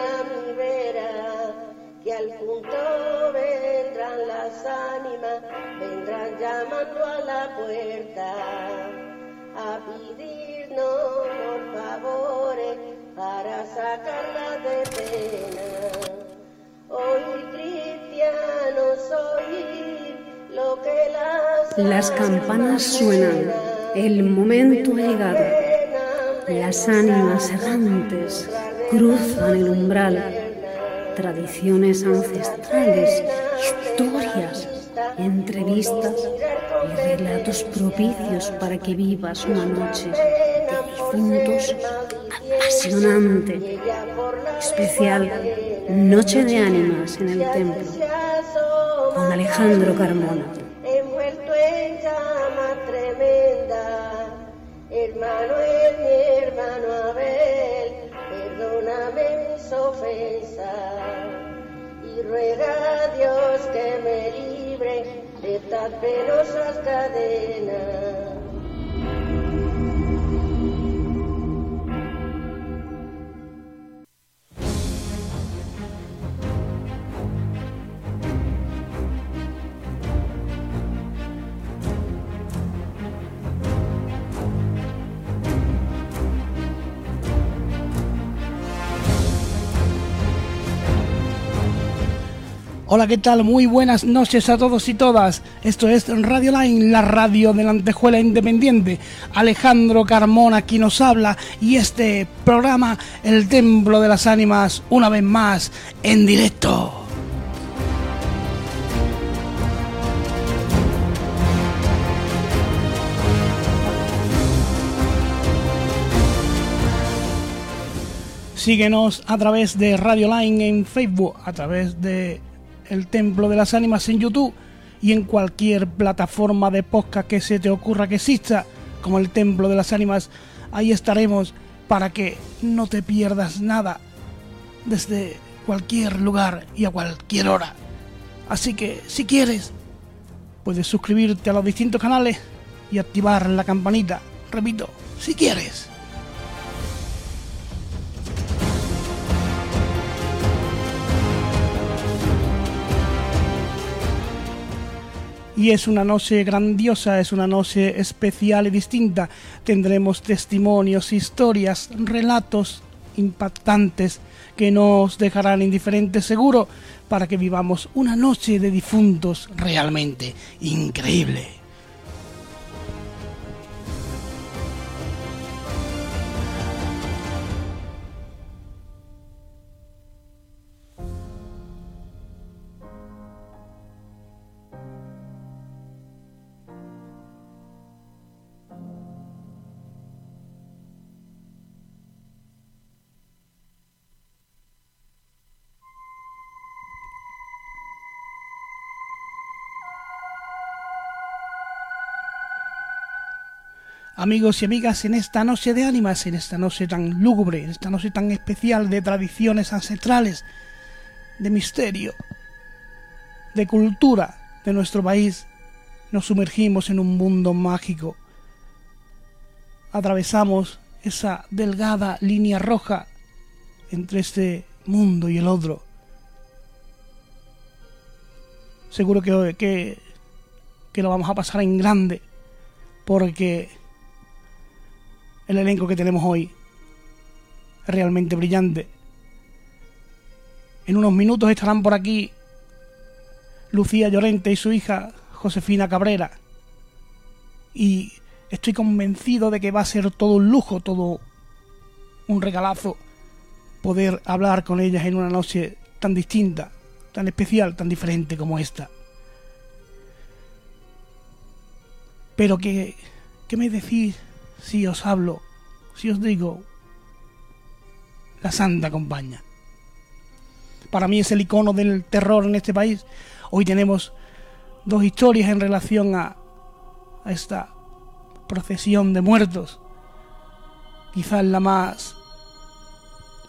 a mi vera, que al punto vendrán las ánimas, vendrán llamando a la puerta a pedirnos por favores para sacarla de pena. Hoy cristianos oír lo que las, las campanas suenan, el momento ha llegado. Las ánimas errantes cruzan el umbral, tradiciones ancestrales, historias, entrevistas y relatos propicios para que vivas una noche de difuntos apasionante, especial Noche de Ánimas en el Templo, con Alejandro Carmona. Estas penosas cadenas. Hola, ¿qué tal? Muy buenas noches a todos y todas. Esto es Radio Line, la radio de la Antejuela Independiente. Alejandro Carmona aquí nos habla y este programa, El Templo de las Ánimas, una vez más en directo. Síguenos a través de Radio Line en Facebook, a través de el Templo de las Ánimas en YouTube y en cualquier plataforma de podcast que se te ocurra que exista, como el Templo de las Ánimas, ahí estaremos para que no te pierdas nada desde cualquier lugar y a cualquier hora. Así que si quieres, puedes suscribirte a los distintos canales y activar la campanita. Repito, si quieres. Y es una noche grandiosa, es una noche especial y distinta. Tendremos testimonios, historias, relatos impactantes que nos dejarán indiferentes seguro para que vivamos una noche de difuntos realmente increíble. Amigos y amigas, en esta noche de ánimas, en esta noche tan lúgubre, en esta noche tan especial de tradiciones ancestrales, de misterio, de cultura de nuestro país, nos sumergimos en un mundo mágico. Atravesamos esa delgada línea roja entre este mundo y el otro. Seguro que, que, que lo vamos a pasar en grande, porque el elenco que tenemos hoy realmente brillante. En unos minutos estarán por aquí Lucía Llorente y su hija Josefina Cabrera. Y estoy convencido de que va a ser todo un lujo, todo un regalazo poder hablar con ellas en una noche tan distinta, tan especial, tan diferente como esta. Pero que, ¿qué me decís si os hablo, si os digo, la santa acompaña. Para mí es el icono del terror en este país. Hoy tenemos dos historias en relación a, a esta procesión de muertos. Quizás la más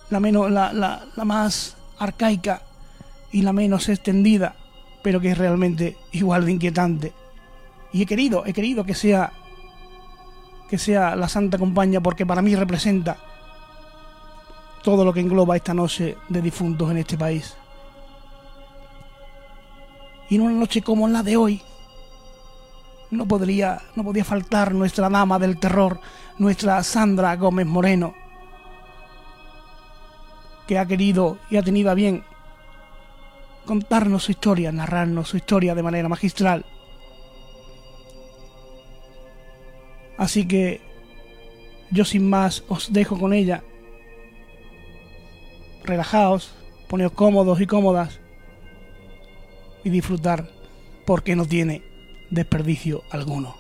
la menos la, la, la más arcaica y la menos extendida, pero que es realmente igual de inquietante. Y he querido, he querido que sea que sea la Santa Compañía porque para mí representa todo lo que engloba esta noche de difuntos en este país. Y en una noche como la de hoy, no podría, no podía faltar nuestra dama del terror, nuestra Sandra Gómez Moreno, que ha querido y ha tenido a bien contarnos su historia, narrarnos su historia de manera magistral. Así que yo sin más os dejo con ella. Relajaos, poneos cómodos y cómodas y disfrutar porque no tiene desperdicio alguno.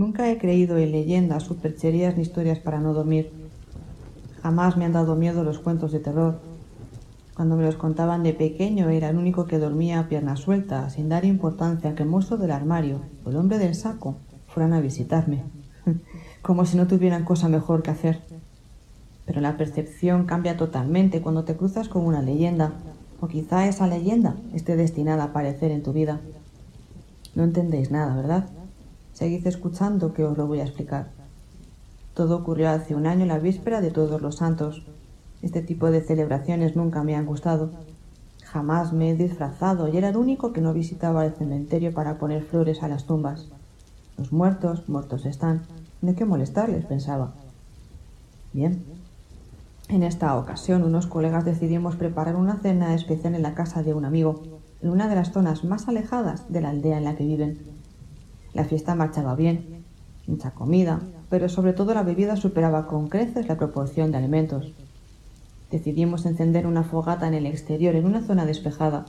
Nunca he creído en leyendas, supercherías ni historias para no dormir. Jamás me han dado miedo los cuentos de terror. Cuando me los contaban de pequeño era el único que dormía a pierna suelta, sin dar importancia a que el monstruo del armario o el hombre del saco fueran a visitarme, como si no tuvieran cosa mejor que hacer. Pero la percepción cambia totalmente cuando te cruzas con una leyenda, o quizá esa leyenda esté destinada a aparecer en tu vida. No entendéis nada, ¿verdad? Seguid escuchando que os lo voy a explicar. Todo ocurrió hace un año, la víspera de todos los santos. Este tipo de celebraciones nunca me han gustado. Jamás me he disfrazado y era el único que no visitaba el cementerio para poner flores a las tumbas. Los muertos, muertos están. Hay que molestarles, pensaba. Bien. En esta ocasión, unos colegas decidimos preparar una cena especial en la casa de un amigo, en una de las zonas más alejadas de la aldea en la que viven. La fiesta marchaba bien, mucha comida, pero sobre todo la bebida superaba con creces la proporción de alimentos. Decidimos encender una fogata en el exterior, en una zona despejada.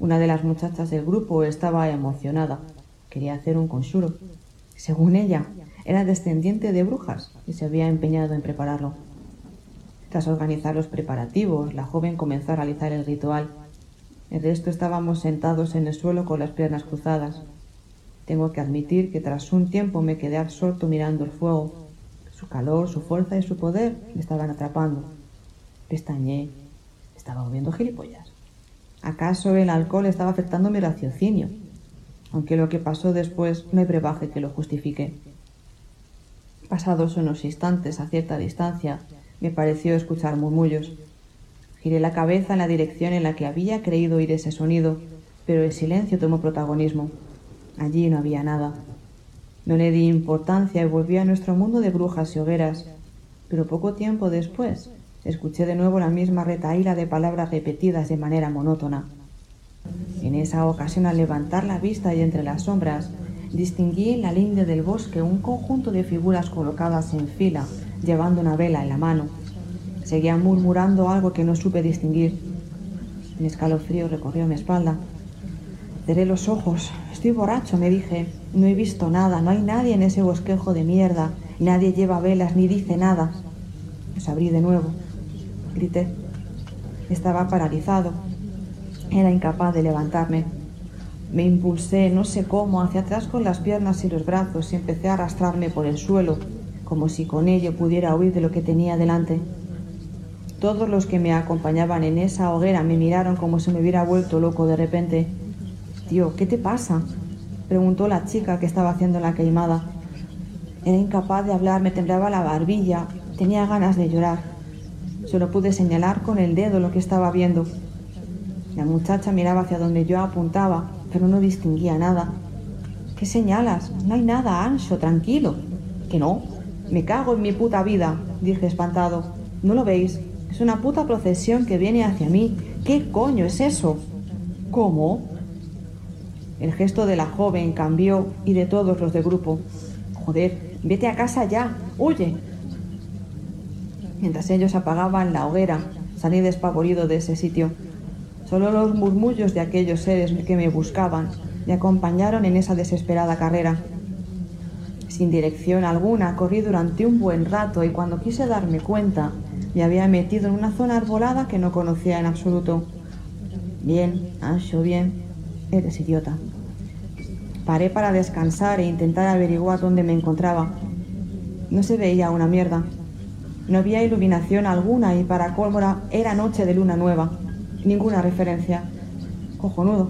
Una de las muchachas del grupo estaba emocionada. Quería hacer un conjuro. Según ella, era descendiente de brujas y se había empeñado en prepararlo. Tras organizar los preparativos, la joven comenzó a realizar el ritual. El resto estábamos sentados en el suelo con las piernas cruzadas. Tengo que admitir que tras un tiempo me quedé absorto mirando el fuego. Su calor, su fuerza y su poder me estaban atrapando. Pestañé. Estaba volviendo gilipollas. ¿Acaso el alcohol estaba afectando mi raciocinio? Aunque lo que pasó después no hay brebaje que lo justifique. Pasados unos instantes a cierta distancia, me pareció escuchar murmullos. Giré la cabeza en la dirección en la que había creído oír ese sonido, pero el silencio tomó protagonismo. Allí no había nada. No le di importancia y volví a nuestro mundo de brujas y hogueras. Pero poco tiempo después escuché de nuevo la misma retaíla de palabras repetidas de manera monótona. En esa ocasión, al levantar la vista y entre las sombras, distinguí en la linde del bosque un conjunto de figuras colocadas en fila, llevando una vela en la mano. Seguían murmurando algo que no supe distinguir. Un escalofrío recorrió mi espalda. Cerré los ojos. Estoy borracho, me dije. No he visto nada, no hay nadie en ese bosquejo de mierda. Nadie lleva velas ni dice nada. Los abrí de nuevo. Grité. Estaba paralizado. Era incapaz de levantarme. Me impulsé, no sé cómo, hacia atrás con las piernas y los brazos y empecé a arrastrarme por el suelo, como si con ello pudiera huir de lo que tenía delante. Todos los que me acompañaban en esa hoguera me miraron como si me hubiera vuelto loco de repente. Tío, ¿qué te pasa? preguntó la chica que estaba haciendo la queimada. Era incapaz de hablar, me temblaba la barbilla, tenía ganas de llorar. Solo pude señalar con el dedo lo que estaba viendo. La muchacha miraba hacia donde yo apuntaba, pero no distinguía nada. ¿Qué señalas? No hay nada, Ancho, tranquilo. ¿Que no? Me cago en mi puta vida, dije espantado. ¿No lo veis? Es una puta procesión que viene hacia mí. ¿Qué coño es eso? ¿Cómo? El gesto de la joven cambió y de todos los del grupo. Joder, vete a casa ya, huye. Mientras ellos apagaban la hoguera, salí despavorido de ese sitio. Solo los murmullos de aquellos seres que me buscaban me acompañaron en esa desesperada carrera. Sin dirección alguna, corrí durante un buen rato y cuando quise darme cuenta, me había metido en una zona arbolada que no conocía en absoluto. Bien, Ancho, bien, Eres idiota. Paré para descansar e intentar averiguar dónde me encontraba. No se veía una mierda. No había iluminación alguna y para Cólmora era noche de luna nueva. Ninguna referencia. Cojonudo.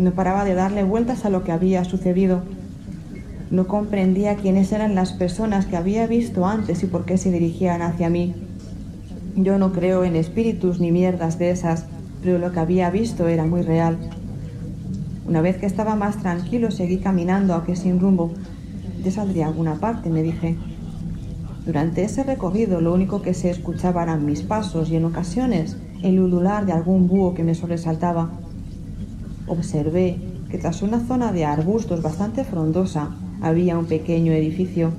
No paraba de darle vueltas a lo que había sucedido. No comprendía quiénes eran las personas que había visto antes y por qué se dirigían hacia mí. Yo no creo en espíritus ni mierdas de esas, pero lo que había visto era muy real. Una vez que estaba más tranquilo, seguí caminando, aunque sin rumbo. Ya saldría a alguna parte, me dije. Durante ese recorrido lo único que se escuchaba eran mis pasos y en ocasiones el ulular de algún búho que me sobresaltaba. Observé que tras una zona de arbustos bastante frondosa había un pequeño edificio.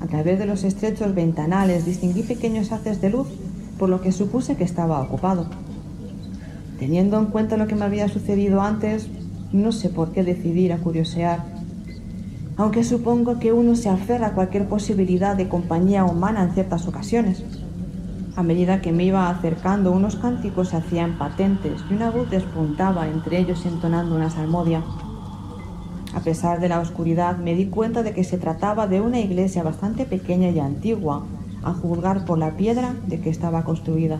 A través de los estrechos ventanales distinguí pequeños haces de luz, por lo que supuse que estaba ocupado. Teniendo en cuenta lo que me había sucedido antes, no sé por qué decidir a curiosear. Aunque supongo que uno se aferra a cualquier posibilidad de compañía humana en ciertas ocasiones. A medida que me iba acercando, unos cánticos se hacían patentes y una voz despuntaba entre ellos entonando una salmodia. A pesar de la oscuridad, me di cuenta de que se trataba de una iglesia bastante pequeña y antigua, a juzgar por la piedra de que estaba construida.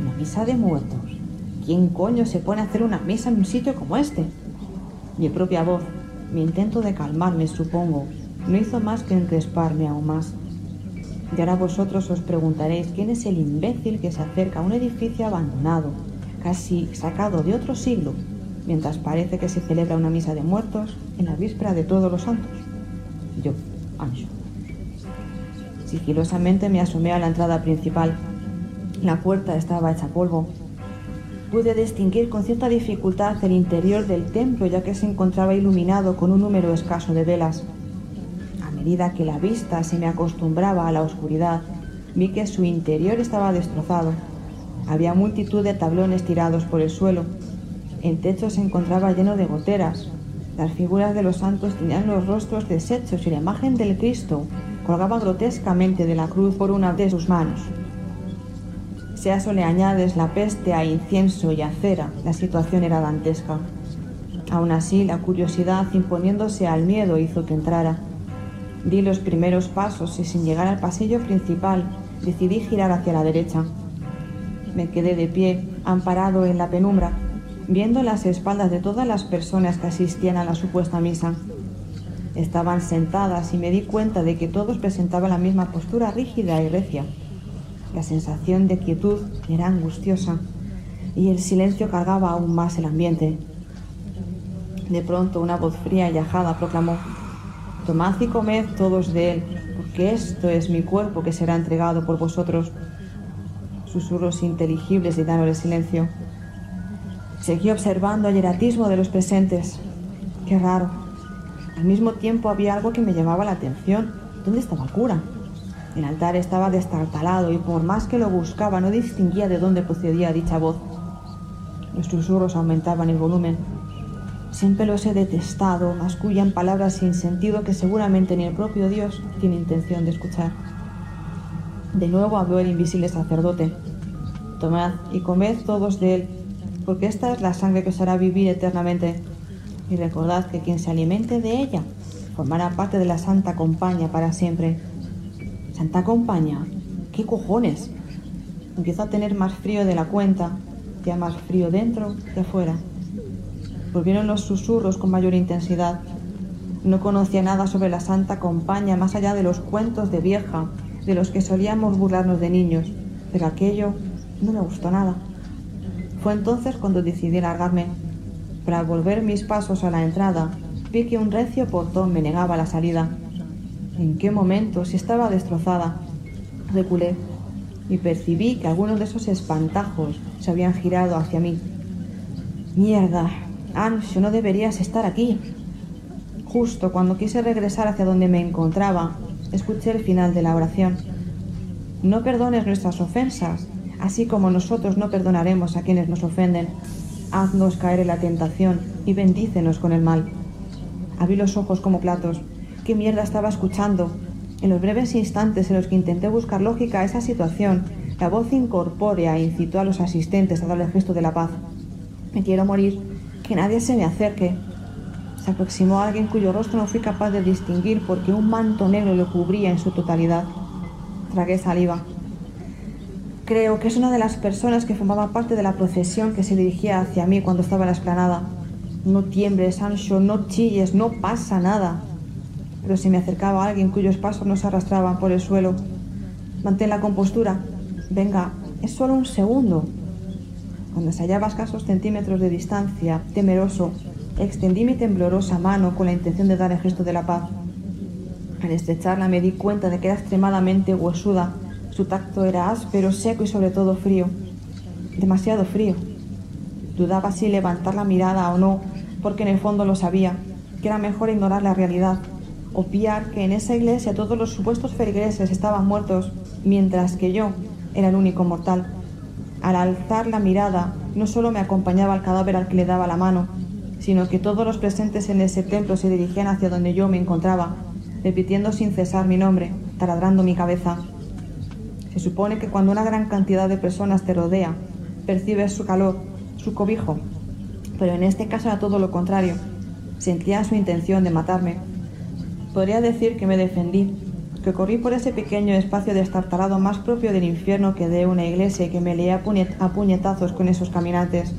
Una misa de muertos. ¿Quién coño se pone a hacer una misa en un sitio como este? Mi propia voz, mi intento de calmarme, supongo, no hizo más que encresparme aún más. Y ahora vosotros os preguntaréis quién es el imbécil que se acerca a un edificio abandonado, casi sacado de otro siglo, mientras parece que se celebra una misa de muertos en la víspera de todos los santos. Yo, Ancho. Sigilosamente me asomé a la entrada principal. La puerta estaba hecha polvo. Pude distinguir con cierta dificultad el interior del templo ya que se encontraba iluminado con un número escaso de velas medida que la vista se me acostumbraba a la oscuridad, vi que su interior estaba destrozado. Había multitud de tablones tirados por el suelo. El techo se encontraba lleno de goteras. Las figuras de los santos tenían los rostros deshechos y la imagen del Cristo colgaba grotescamente de la cruz por una de sus manos. Si a eso le añades la peste a incienso y a cera, la situación era dantesca. Aún así, la curiosidad imponiéndose al miedo hizo que entrara. Di los primeros pasos y sin llegar al pasillo principal decidí girar hacia la derecha. Me quedé de pie, amparado en la penumbra, viendo las espaldas de todas las personas que asistían a la supuesta misa. Estaban sentadas y me di cuenta de que todos presentaban la misma postura rígida y recia. La sensación de quietud era angustiosa y el silencio cargaba aún más el ambiente. De pronto una voz fría y ajada proclamó Tomad y comed todos de él, porque esto es mi cuerpo que será entregado por vosotros. Susurros inteligibles llenaron el silencio. Seguí observando el hieratismo de los presentes. Qué raro. Al mismo tiempo había algo que me llamaba la atención. ¿Dónde estaba el cura? El altar estaba destartalado y por más que lo buscaba no distinguía de dónde procedía dicha voz. Los susurros aumentaban el volumen. Siempre los he detestado, mascullan palabras sin sentido que seguramente ni el propio Dios tiene intención de escuchar. De nuevo habló el invisible sacerdote. Tomad y comed todos de él, porque esta es la sangre que os hará vivir eternamente. Y recordad que quien se alimente de ella formará parte de la Santa Compañía para siempre. ¿Santa Compañía? ¿Qué cojones? Empiezo a tener más frío de la cuenta, ya más frío dentro que afuera. Volvieron los susurros con mayor intensidad. No conocía nada sobre la Santa Compañía más allá de los cuentos de vieja, de los que solíamos burlarnos de niños, pero aquello no me gustó nada. Fue entonces cuando decidí largarme. Para volver mis pasos a la entrada, vi que un recio portón me negaba la salida. ¿En qué momento, si estaba destrozada? Reculé y percibí que algunos de esos espantajos se habían girado hacia mí. Mierda, Anxio, no deberías estar aquí. Justo cuando quise regresar hacia donde me encontraba, escuché el final de la oración. No perdones nuestras ofensas, así como nosotros no perdonaremos a quienes nos ofenden. Haznos caer en la tentación y bendícenos con el mal. Abrí los ojos como platos. ¿Qué mierda estaba escuchando? En los breves instantes en los que intenté buscar lógica a esa situación, la voz incorpórea incitó a los asistentes a darle el gesto de la paz. Me quiero morir, que nadie se me acerque. Se aproximó a alguien cuyo rostro no fui capaz de distinguir porque un manto negro lo cubría en su totalidad. Tragué saliva. Creo que es una de las personas que formaba parte de la procesión que se dirigía hacia mí cuando estaba en la esplanada. No tiembres, Sancho, no chilles, no pasa nada. Pero se me acercaba alguien cuyos pasos no se arrastraban por el suelo. Mantén la compostura. Venga, es solo un segundo. Cuando se hallaba a escasos centímetros de distancia, temeroso, extendí mi temblorosa mano con la intención de dar el gesto de la paz. Al estrecharla me di cuenta de que era extremadamente huesuda. Su tacto era áspero, seco y sobre todo frío. Demasiado frío. Dudaba si levantar la mirada o no, porque en el fondo lo sabía, que era mejor ignorar la realidad, obviar que en esa iglesia todos los supuestos feligreses estaban muertos, mientras que yo era el único mortal. Al alzar la mirada, no solo me acompañaba el cadáver al que le daba la mano, sino que todos los presentes en ese templo se dirigían hacia donde yo me encontraba, repitiendo sin cesar mi nombre, taladrando mi cabeza. Se supone que cuando una gran cantidad de personas te rodea, percibes su calor, su cobijo, pero en este caso era todo lo contrario. Sentía su intención de matarme. Podría decir que me defendí, que corrí por ese pequeño espacio destartalado más propio del infierno que de una iglesia y que me leía a puñetazos con esos caminantes.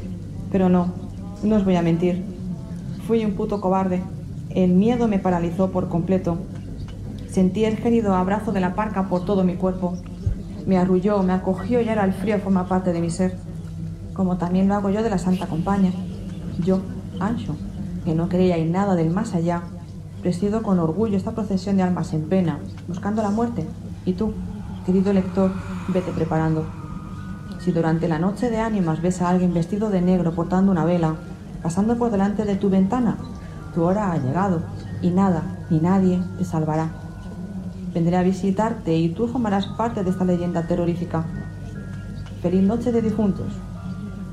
Pero no, no os voy a mentir. Fui un puto cobarde. El miedo me paralizó por completo. Sentí el gerido abrazo de la parca por todo mi cuerpo. Me arrulló, me acogió y ahora el frío forma parte de mi ser. Como también lo hago yo de la Santa Compañía. Yo, Ancho, que no creía en nada del más allá, presido con orgullo esta procesión de almas en pena, buscando la muerte. Y tú, querido lector, vete preparando. Si durante la noche de ánimas ves a alguien vestido de negro portando una vela, pasando por delante de tu ventana, tu hora ha llegado y nada ni nadie te salvará. Vendré a visitarte y tú formarás parte de esta leyenda terrorífica. Feliz noche de difuntos.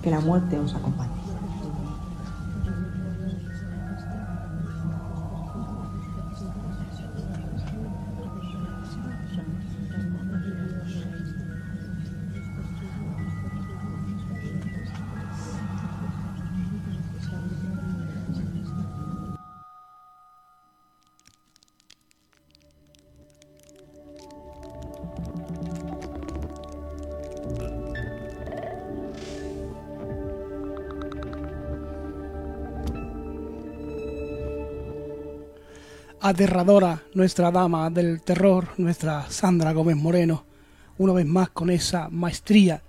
Que la muerte os acompañe. Aterradora nuestra dama del terror, nuestra Sandra Gómez Moreno, una vez más con esa maestría,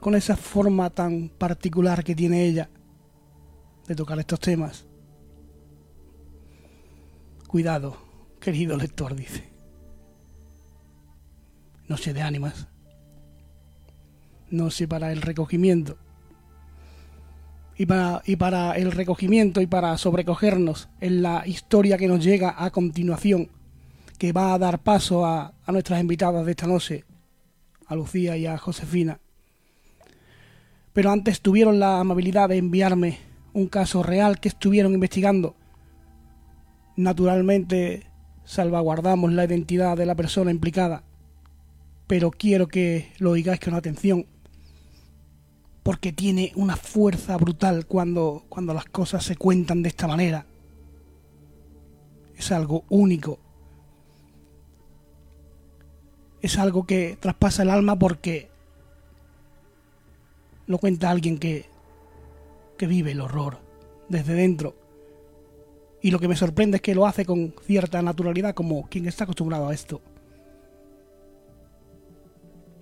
con esa forma tan particular que tiene ella de tocar estos temas. Cuidado, querido lector, dice. No sé de ánimas. No sé para el recogimiento y para, y para el recogimiento y para sobrecogernos en la historia que nos llega a continuación, que va a dar paso a, nuestras invitadas de esta noche, a Lucía y a Josefina. Pero antes tuvieron la amabilidad de enviarme un caso real que estuvieron investigando. Naturalmente salvaguardamos la identidad de la persona implicada, pero quiero que lo oigáis con atención porque tiene una fuerza brutal cuando, cuando las cosas se cuentan de esta manera. Es algo único. Es algo que traspasa el alma porque lo cuenta alguien que, que vive el horror desde dentro. Y lo que me sorprende es que lo hace con cierta naturalidad como quien está acostumbrado a esto.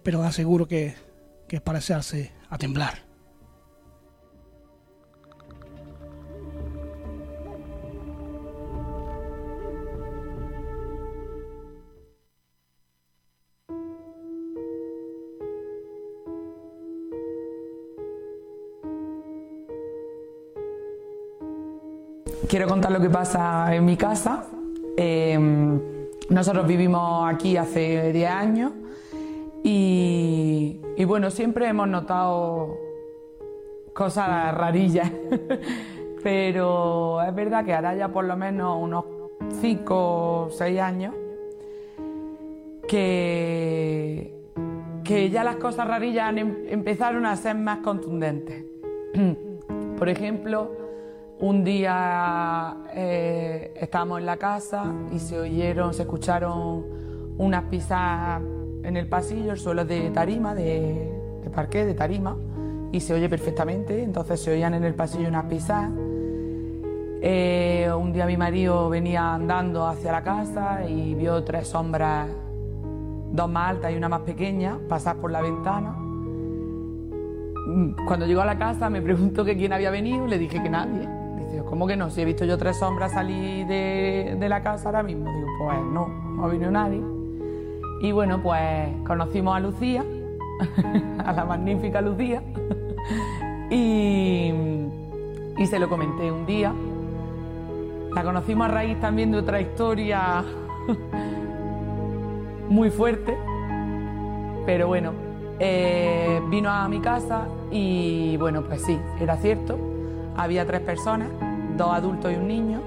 Pero aseguro que, que es para echarse a temblar. Quiero contar lo que pasa en mi casa. Em, nosotros vivimos aquí hace 10 años y, bueno, siempre hemos notado cosas rarillas, pero es verdad que ahora ya por lo menos unos 5 o 6 años que, que ya las cosas rarillas em, empezaron a ser más contundentes. por ejemplo, un día eh, estábamos en la casa y se oyeron, se escucharon unas pisadas en el pasillo, el suelo es de tarima, de, de parqué, de tarima, y se oye perfectamente, entonces se oían en el pasillo unas pisadas. Eh, un día mi marido venía andando hacia la casa y vio tres sombras, dos más altas y una más pequeña, pasar por la ventana. Cuando llegó a la casa me preguntó que quién había venido le dije que nadie. Dice, ¿cómo que no? Si he visto yo tres sombras salir de, de la casa ahora mismo. Digo, pues no, no ha venido nadie. Y bueno, pues conocimos a Lucía, a la magnífica Lucía, y, y se lo comenté un día. La conocimos a raíz también de otra historia muy fuerte, pero bueno, eh, vino a mi casa y bueno, pues sí, era cierto, había tres personas, dos adultos y un niño,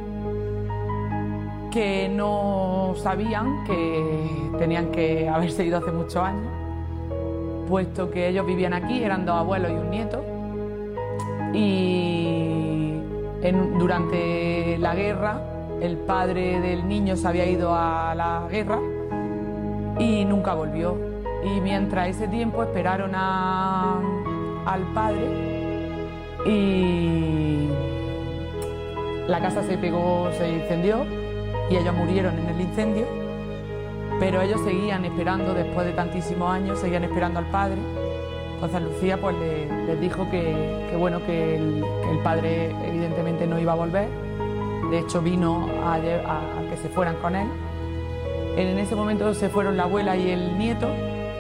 que no sabían que tenían que haberse ido hace muchos años, puesto que ellos vivían aquí, eran dos abuelos y un nieto, y durante la guerra el padre del niño se había ido a la guerra y nunca volvió. Y mientras ese tiempo esperaron al padre y la casa se pegó, se incendió y ellos murieron en el incendio, pero ellos seguían esperando, después de tantísimos años, seguían esperando al padre. Entonces Lucía pues le- les dijo que, que bueno, que el, padre evidentemente no iba a volver. De hecho vino a, que se fueran con él. En ese momento se fueron la abuela y el nieto,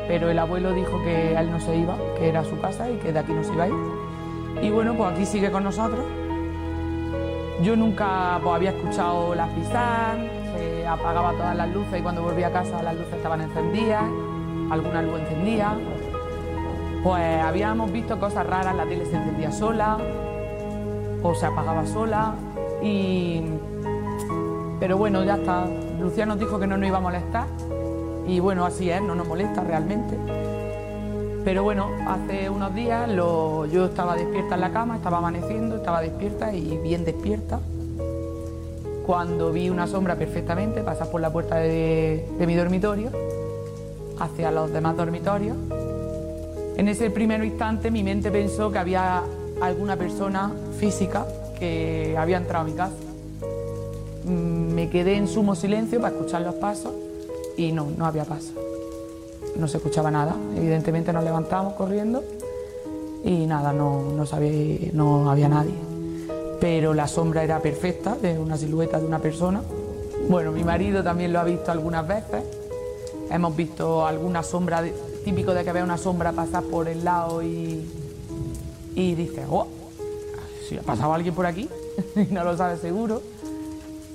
pero el abuelo dijo que él no se iba, que era su casa y que de aquí no se iba. Y bueno, pues aquí sigue con nosotros. Yo nunca pues, había escuchado las pisadas, se apagaba todas las luces y cuando volví a casa las luces estaban encendidas, alguna luz encendía. Pues habíamos visto cosas raras, la tele se encendía sola o se apagaba sola y... Pero bueno, ya está. Lucía nos dijo que no nos iba a molestar y bueno, así es, no nos molesta realmente. Pero bueno, hace unos días yo estaba despierta en la cama, estaba amaneciendo, estaba despierta y bien despierta. Cuando vi una sombra perfectamente pasar por la puerta de, de mi dormitorio hacia los demás dormitorios. En ese primer instante mi mente pensó que había alguna persona física que había entrado a mi casa. Mm, Me quedé en sumo silencio para escuchar los pasos y no, no había pasos no se escuchaba nada. Evidentemente nos levantamos corriendo y nada, no, no, sabía, no había nadie. Pero la sombra era perfecta, de una silueta de una persona. Bueno, mi marido también lo ha visto algunas veces. Hemos visto alguna sombra, típico de que vea una sombra pasar por el lado y, y dice, oh, si ha pasado alguien por aquí, y no lo sabe seguro.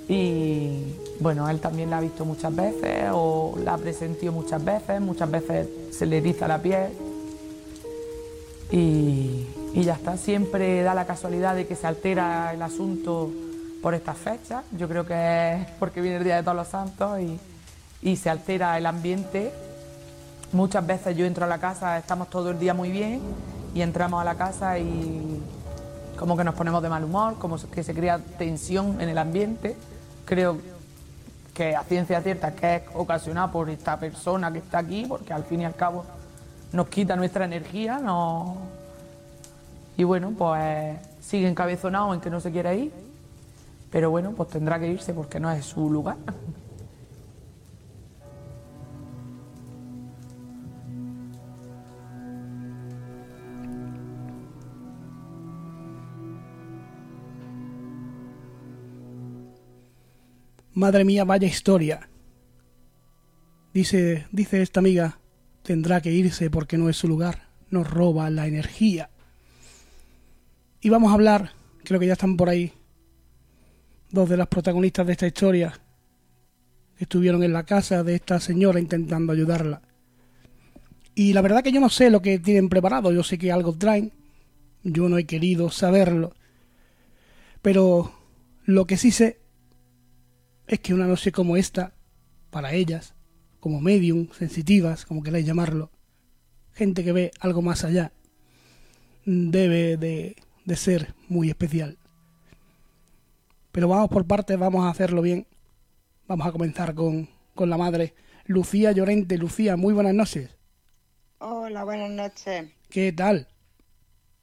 Y bueno, él también la ha visto muchas veces o la ha presentido muchas veces, muchas veces se le eriza la piel y, ya está. Siempre da la casualidad de que se altera el asunto por estas fechas. Yo creo que es porque viene el Día de Todos los Santos y, y se altera el ambiente. Muchas veces yo entro a la casa, estamos todo el día muy bien y entramos a la casa y como que nos ponemos de mal humor, como que se crea tensión en el ambiente. Creo que a ciencia cierta que es ocasionada por esta persona que está aquí, porque al fin y al cabo nos quita nuestra energía, no... y bueno, pues sigue encabezonado en que no se quiere ir, pero bueno, pues tendrá que irse porque no es su lugar. Madre mía, vaya historia. Dice, dice esta amiga, tendrá que irse porque no es su lugar, nos roba la energía. Y vamos a hablar, creo que ya están por ahí, dos de las protagonistas de esta historia, estuvieron en la casa de esta señora intentando ayudarla. Y la verdad que yo no sé lo que tienen preparado, yo sé que algo traen, yo no he querido saberlo, pero lo que sí sé es que una noche como esta, para ellas, como medium, sensitivas, como queráis llamarlo, gente que ve algo más allá, debe de, de ser muy especial. Pero vamos por partes, vamos a hacerlo bien. Vamos a comenzar con, con la madre. Lucía Llorente. Lucía, muy buenas noches. Hola, buenas noches. ¿Qué tal?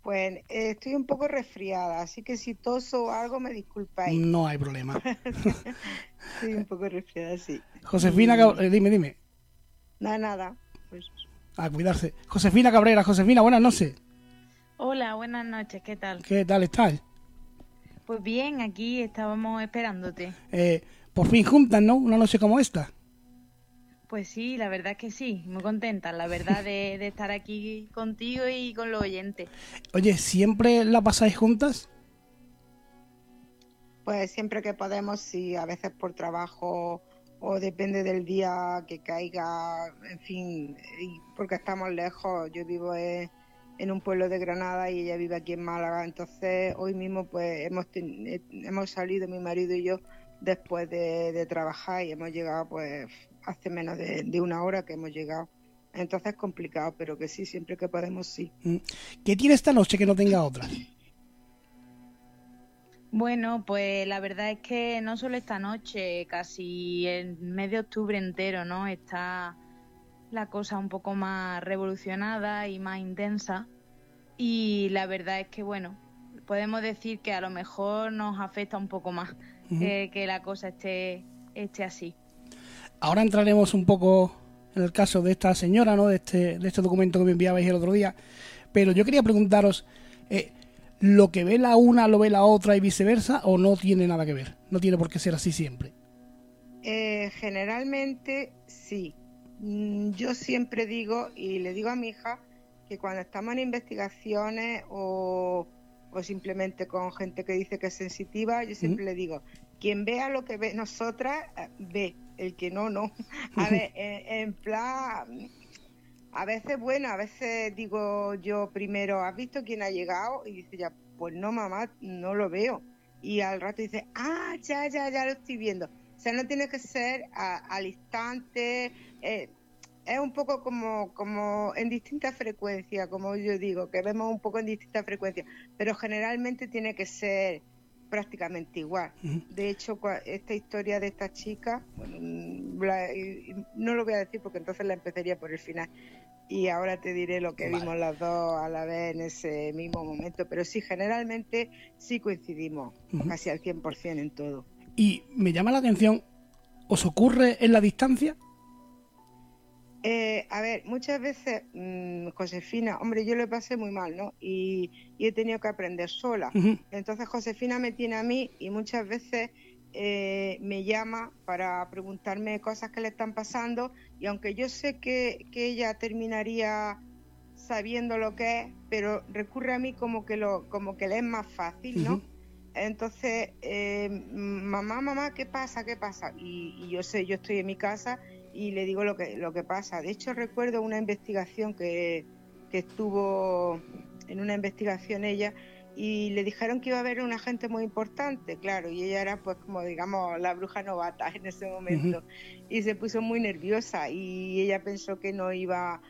Pues eh, estoy un poco resfriada, así que si toso o algo me disculpáis. No hay problema. estoy un poco resfriada, sí. Josefina, eh, dime, dime. Nada, nada. Pues, A cuidarse. Josefina Cabrera, Josefina, buenas noches. Hola, buenas noches, ¿qué tal? ¿Qué tal estás? Pues bien, aquí estábamos esperándote. Eh, por fin juntas, ¿no? Una noche como esta. Pues sí, la verdad es que sí, muy contenta, la verdad, de, de estar aquí contigo y con los oyentes. Oye, ¿siempre la pasáis juntas? pues siempre que podemos, sí, a veces por trabajo o depende del día que caiga, en fin, y porque estamos lejos. Yo vivo en, en un pueblo de Granada y ella vive aquí en Málaga, entonces hoy mismo pues hemos, ten- eh, hemos salido mi marido y yo después de, de trabajar y hemos llegado pues hace menos de, de una hora que hemos llegado. Entonces es complicado, pero que sí, siempre que podemos, sí. Mm. ¿Qué tiene esta noche que no tenga otra? Bueno, pues la verdad es que no solo esta noche, casi el mes de octubre entero, ¿no? Está la cosa un poco más revolucionada y más intensa. Y la verdad es que, bueno, podemos decir que a lo mejor nos afecta un poco más eh, que la cosa esté, esté así. Ahora entraremos un poco en el caso de esta señora, ¿no? De este, de este documento que me enviabais el otro día. Pero yo quería preguntaros, eh, ¿lo que ve la una lo ve la otra y viceversa o no tiene nada que ver? No tiene por qué ser así siempre. Eh, generalmente sí. Mm, Yo siempre digo y le digo a mi hija que cuando estamos en investigaciones o, o simplemente con gente que dice que es sensitiva, yo siempre le digo, quien vea lo que ve nosotras, eh, ve, el que no, no. A ver, en, en plan, a veces, bueno, a veces digo yo primero, ¿has visto quién ha llegado? Y dice ya, pues no, mamá, no lo veo. Y al rato dice, ah, ya, ya, ya lo estoy viendo. O sea, no tiene que ser a- al instante. eh, es un poco como, como en distintas frecuencias, como yo digo, que vemos un poco en distintas frecuencias, pero generalmente tiene que ser prácticamente igual. De hecho, esta historia de esta chica, bueno, la- no lo voy a decir porque entonces la empezaría por el final. Y ahora te diré lo que Vale. vimos las dos a la vez en ese mismo momento. Pero sí, generalmente sí coincidimos, casi al 100% en todo. Y me llama la atención, ¿os ocurre en la distancia? Eh, a ver, muchas veces, mm, Josefina, hombre, yo le pasé muy mal, ¿no? Y, y he tenido que aprender sola. Ujú. Entonces Josefina me tiene a mí y muchas veces eh, me llama para preguntarme cosas que le están pasando y aunque yo sé que, que ella terminaría sabiendo lo que es, pero recurre a mí como que lo como que le es más fácil, ¿no? Ujú. Entonces, eh, mamá, mamá, ¿qué pasa? ¿Qué pasa? Y, y yo sé, yo estoy en mi casa y le digo lo que, lo que pasa. De hecho, recuerdo una investigación que, que estuvo en una investigación ella y le dijeron que iba a haber un agente muy importante, claro, y ella era pues como digamos la bruja novata en ese momento y se puso muy nerviosa y ella pensó que no iba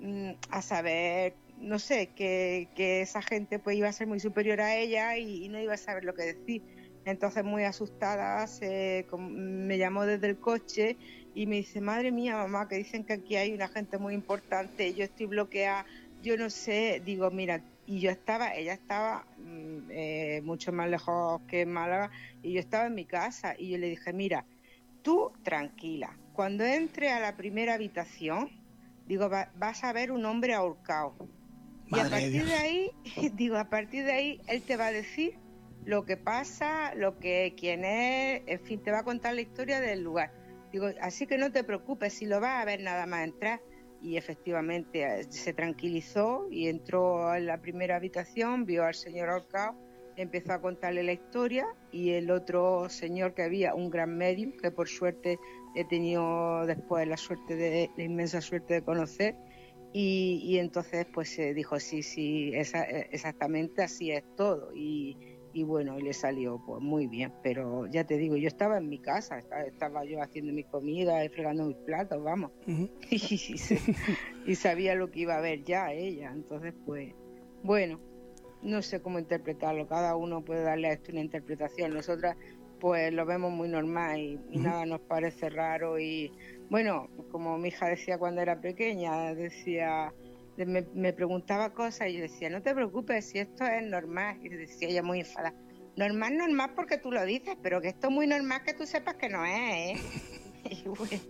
mm, a saber, no sé, que, que esa gente pues iba a ser muy superior a ella y, y no iba a saber lo que decir. Entonces muy asustada se, me llamó desde el coche y me dice, madre mía, mamá, que dicen que aquí hay una gente muy importante, yo estoy bloqueada, yo no sé, digo, mira, y yo estaba, ella estaba mm, eh, mucho más lejos que en Málaga y yo estaba en mi casa y yo le dije, mira, tú tranquila, cuando entre a la primera habitación, digo, va- vas a ver un hombre ahorcado. y a partir Dios. de ahí, digo, a partir de ahí, él te va a decir lo que pasa, lo que, quién es, en fin, te va a contar la historia del lugar. Digo, así que no te preocupes, si lo vas a ver nada más entrar. Y efectivamente eh, se tranquilizó y entró en la primera habitación, vio al señor ahorcado, empezó a contarle la historia y el otro señor que había, un gran medium, que por suerte he tenido después la suerte de, la inmensa suerte de conocer, y, y entonces pues se dijo, sí, sí, esa- eh, exactamente así es todo. Y, y bueno, y le salió pues muy bien. Pero ya te digo, yo estaba en mi casa, estaba, estaba yo haciendo mi comida y fregando mis platos, vamos. Y, y sabía lo que iba a ver ya ella. Entonces, pues, bueno, no sé cómo interpretarlo. Cada uno puede darle a esto una interpretación. Nosotras pues lo vemos muy normal y, nada nos parece raro y bueno, como mi hija decía cuando era pequeña, decía, me, preguntaba cosas y yo decía, no te preocupes, si esto es normal. Y decía ella muy enfadada, normal, normal porque tú lo dices, pero que esto es muy normal que tú sepas que no es, ¿eh? y bueno,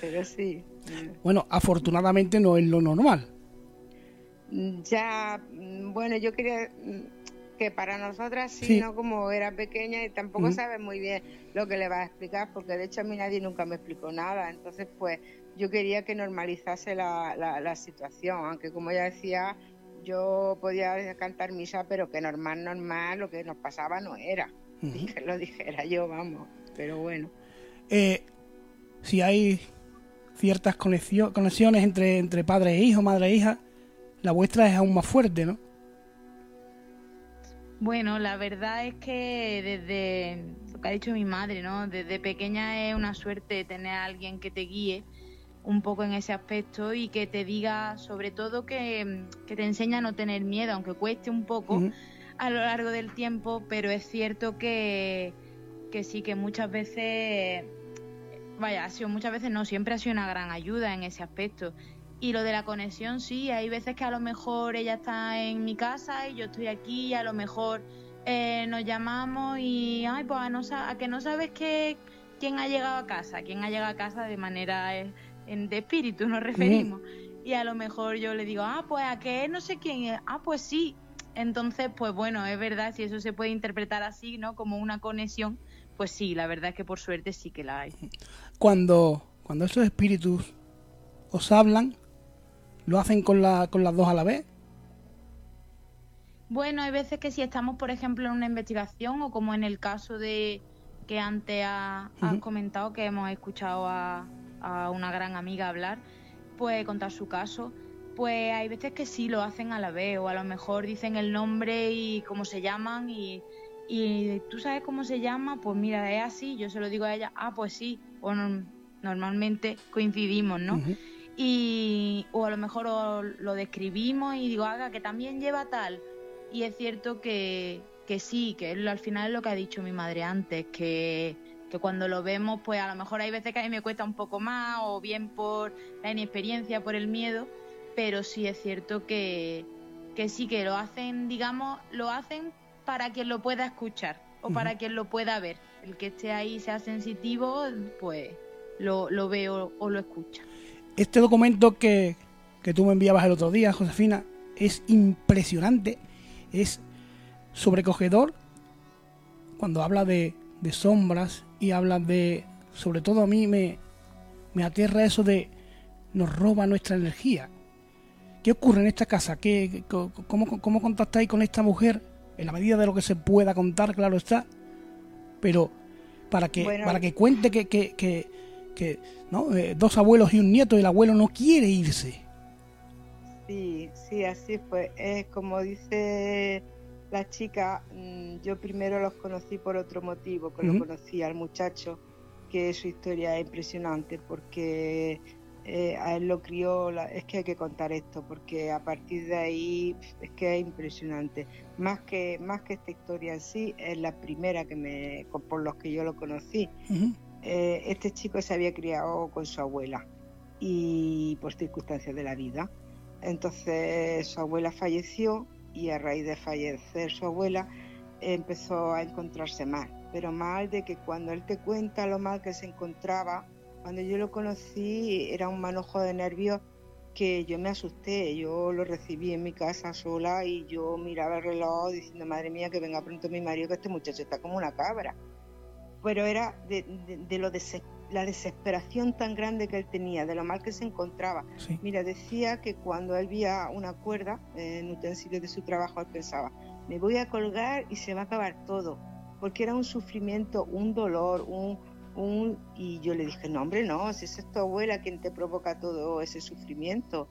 pero sí. Bueno, afortunadamente no es lo normal. Ya, bueno, yo quería que para nosotras sí, no como era pequeña y tampoco sabe muy bien lo que le va a explicar, porque de hecho a mí nadie nunca me explicó nada. Entonces, pues yo quería que normalizase la, la, situación, aunque como ya decía, yo podía cantar misa, pero que normal, normal, lo que nos pasaba no era. que lo dijera yo, vamos, pero bueno. Eh, si hay ciertas conexiones entre, entre padre e hijo, madre e hija, la vuestra es aún más fuerte, ¿no? Bueno, la verdad es que desde lo que ha dicho mi madre, ¿no? Desde pequeña es una suerte tener a alguien que te guíe un poco en ese aspecto y que te diga, sobre todo, que, te enseña a no tener miedo, aunque cueste un poco a lo largo del tiempo, pero es cierto que, que sí, que muchas veces, vaya, ha sido muchas veces, no, siempre ha sido una gran ayuda en ese aspecto. Y lo de la conexión, sí, hay veces que a lo mejor ella está en mi casa y yo estoy aquí y a lo mejor eh, nos llamamos y, ay, pues a, no, a que no sabes que, quién ha llegado a casa, quién ha llegado a casa de manera eh, de espíritu nos referimos. Y a lo mejor yo le digo, ah, pues a que no sé quién es, ah, pues sí. Entonces, pues bueno, es verdad, si eso se puede interpretar así, ¿no? Como una conexión, pues sí, la verdad es que por suerte sí que la hay. Cuando, cuando esos espíritus os hablan, ¿Lo hacen con, la, con las dos a la vez? Bueno, hay veces que si estamos, por ejemplo, en una investigación o como en el caso de que antes has comentado que hemos escuchado a, una gran amiga hablar, pues contar su caso, pues hay veces que sí lo hacen a la vez o a lo mejor dicen el nombre y cómo se llaman y, y tú sabes cómo se llama, pues mira, es así, yo se lo digo a ella, ah, pues sí, o normalmente coincidimos, ¿no? Y o a lo mejor lo describimos y digo, haga que también lleva tal. Y es cierto que, que sí, que al final es lo que ha dicho mi madre antes, que, que cuando lo vemos, pues a lo mejor hay veces que a mí me cuesta un poco más, o bien por la inexperiencia, por el miedo, pero sí es cierto que, que sí, que lo hacen, digamos, lo hacen para quien lo pueda escuchar o para quien lo pueda ver. El que esté ahí sea sensitivo, pues lo, lo ve o lo escucha. Este documento que, tú me enviabas el otro día, Josefina, es impresionante, es sobrecogedor cuando habla de, sombras y habla de, sobre todo a mí me, me aterra eso de nos roba nuestra energía. ¿Qué ocurre en esta casa? ¿Qué, cómo, cómo, contactáis con esta mujer? En la medida de lo que se pueda contar, claro está. Pero para que, para que cuente que, que, que ¿no? Eh, dos abuelos y un nieto y el abuelo no quiere irse. Sí, sí, así fue. Es como dice la chica, mm, yo primero los conocí por otro motivo, que lo conocí al muchacho, que su historia es impresionante porque eh, a él lo crió, es que hay que contar esto, porque a partir de ahí es que es impresionante. Más que, más que esta historia en sí, es la primera que me, por los que yo lo conocí. Eh, este chico se había criado con su abuela y por circunstancias de la vida. Entonces su abuela falleció y a raíz de fallecer su abuela empezó a encontrarse mal, pero mal de que cuando él te cuenta lo mal que se encontraba, cuando yo lo conocí era un manojo de nervios que yo me asusté, yo lo recibí en mi casa sola y yo miraba el reloj diciendo, madre mía, que venga pronto mi marido, que este muchacho está como una cabra pero era de, lo la desesperación tan grande que él tenía, de lo mal que se encontraba. Mira, decía que cuando él veía una cuerda en utensilios de su trabajo, él pensaba, me voy a colgar y se va a acabar todo, porque era un sufrimiento, un dolor, un, un... Y yo le dije, no, hombre, no, si es tu abuela quien te provoca todo ese sufrimiento.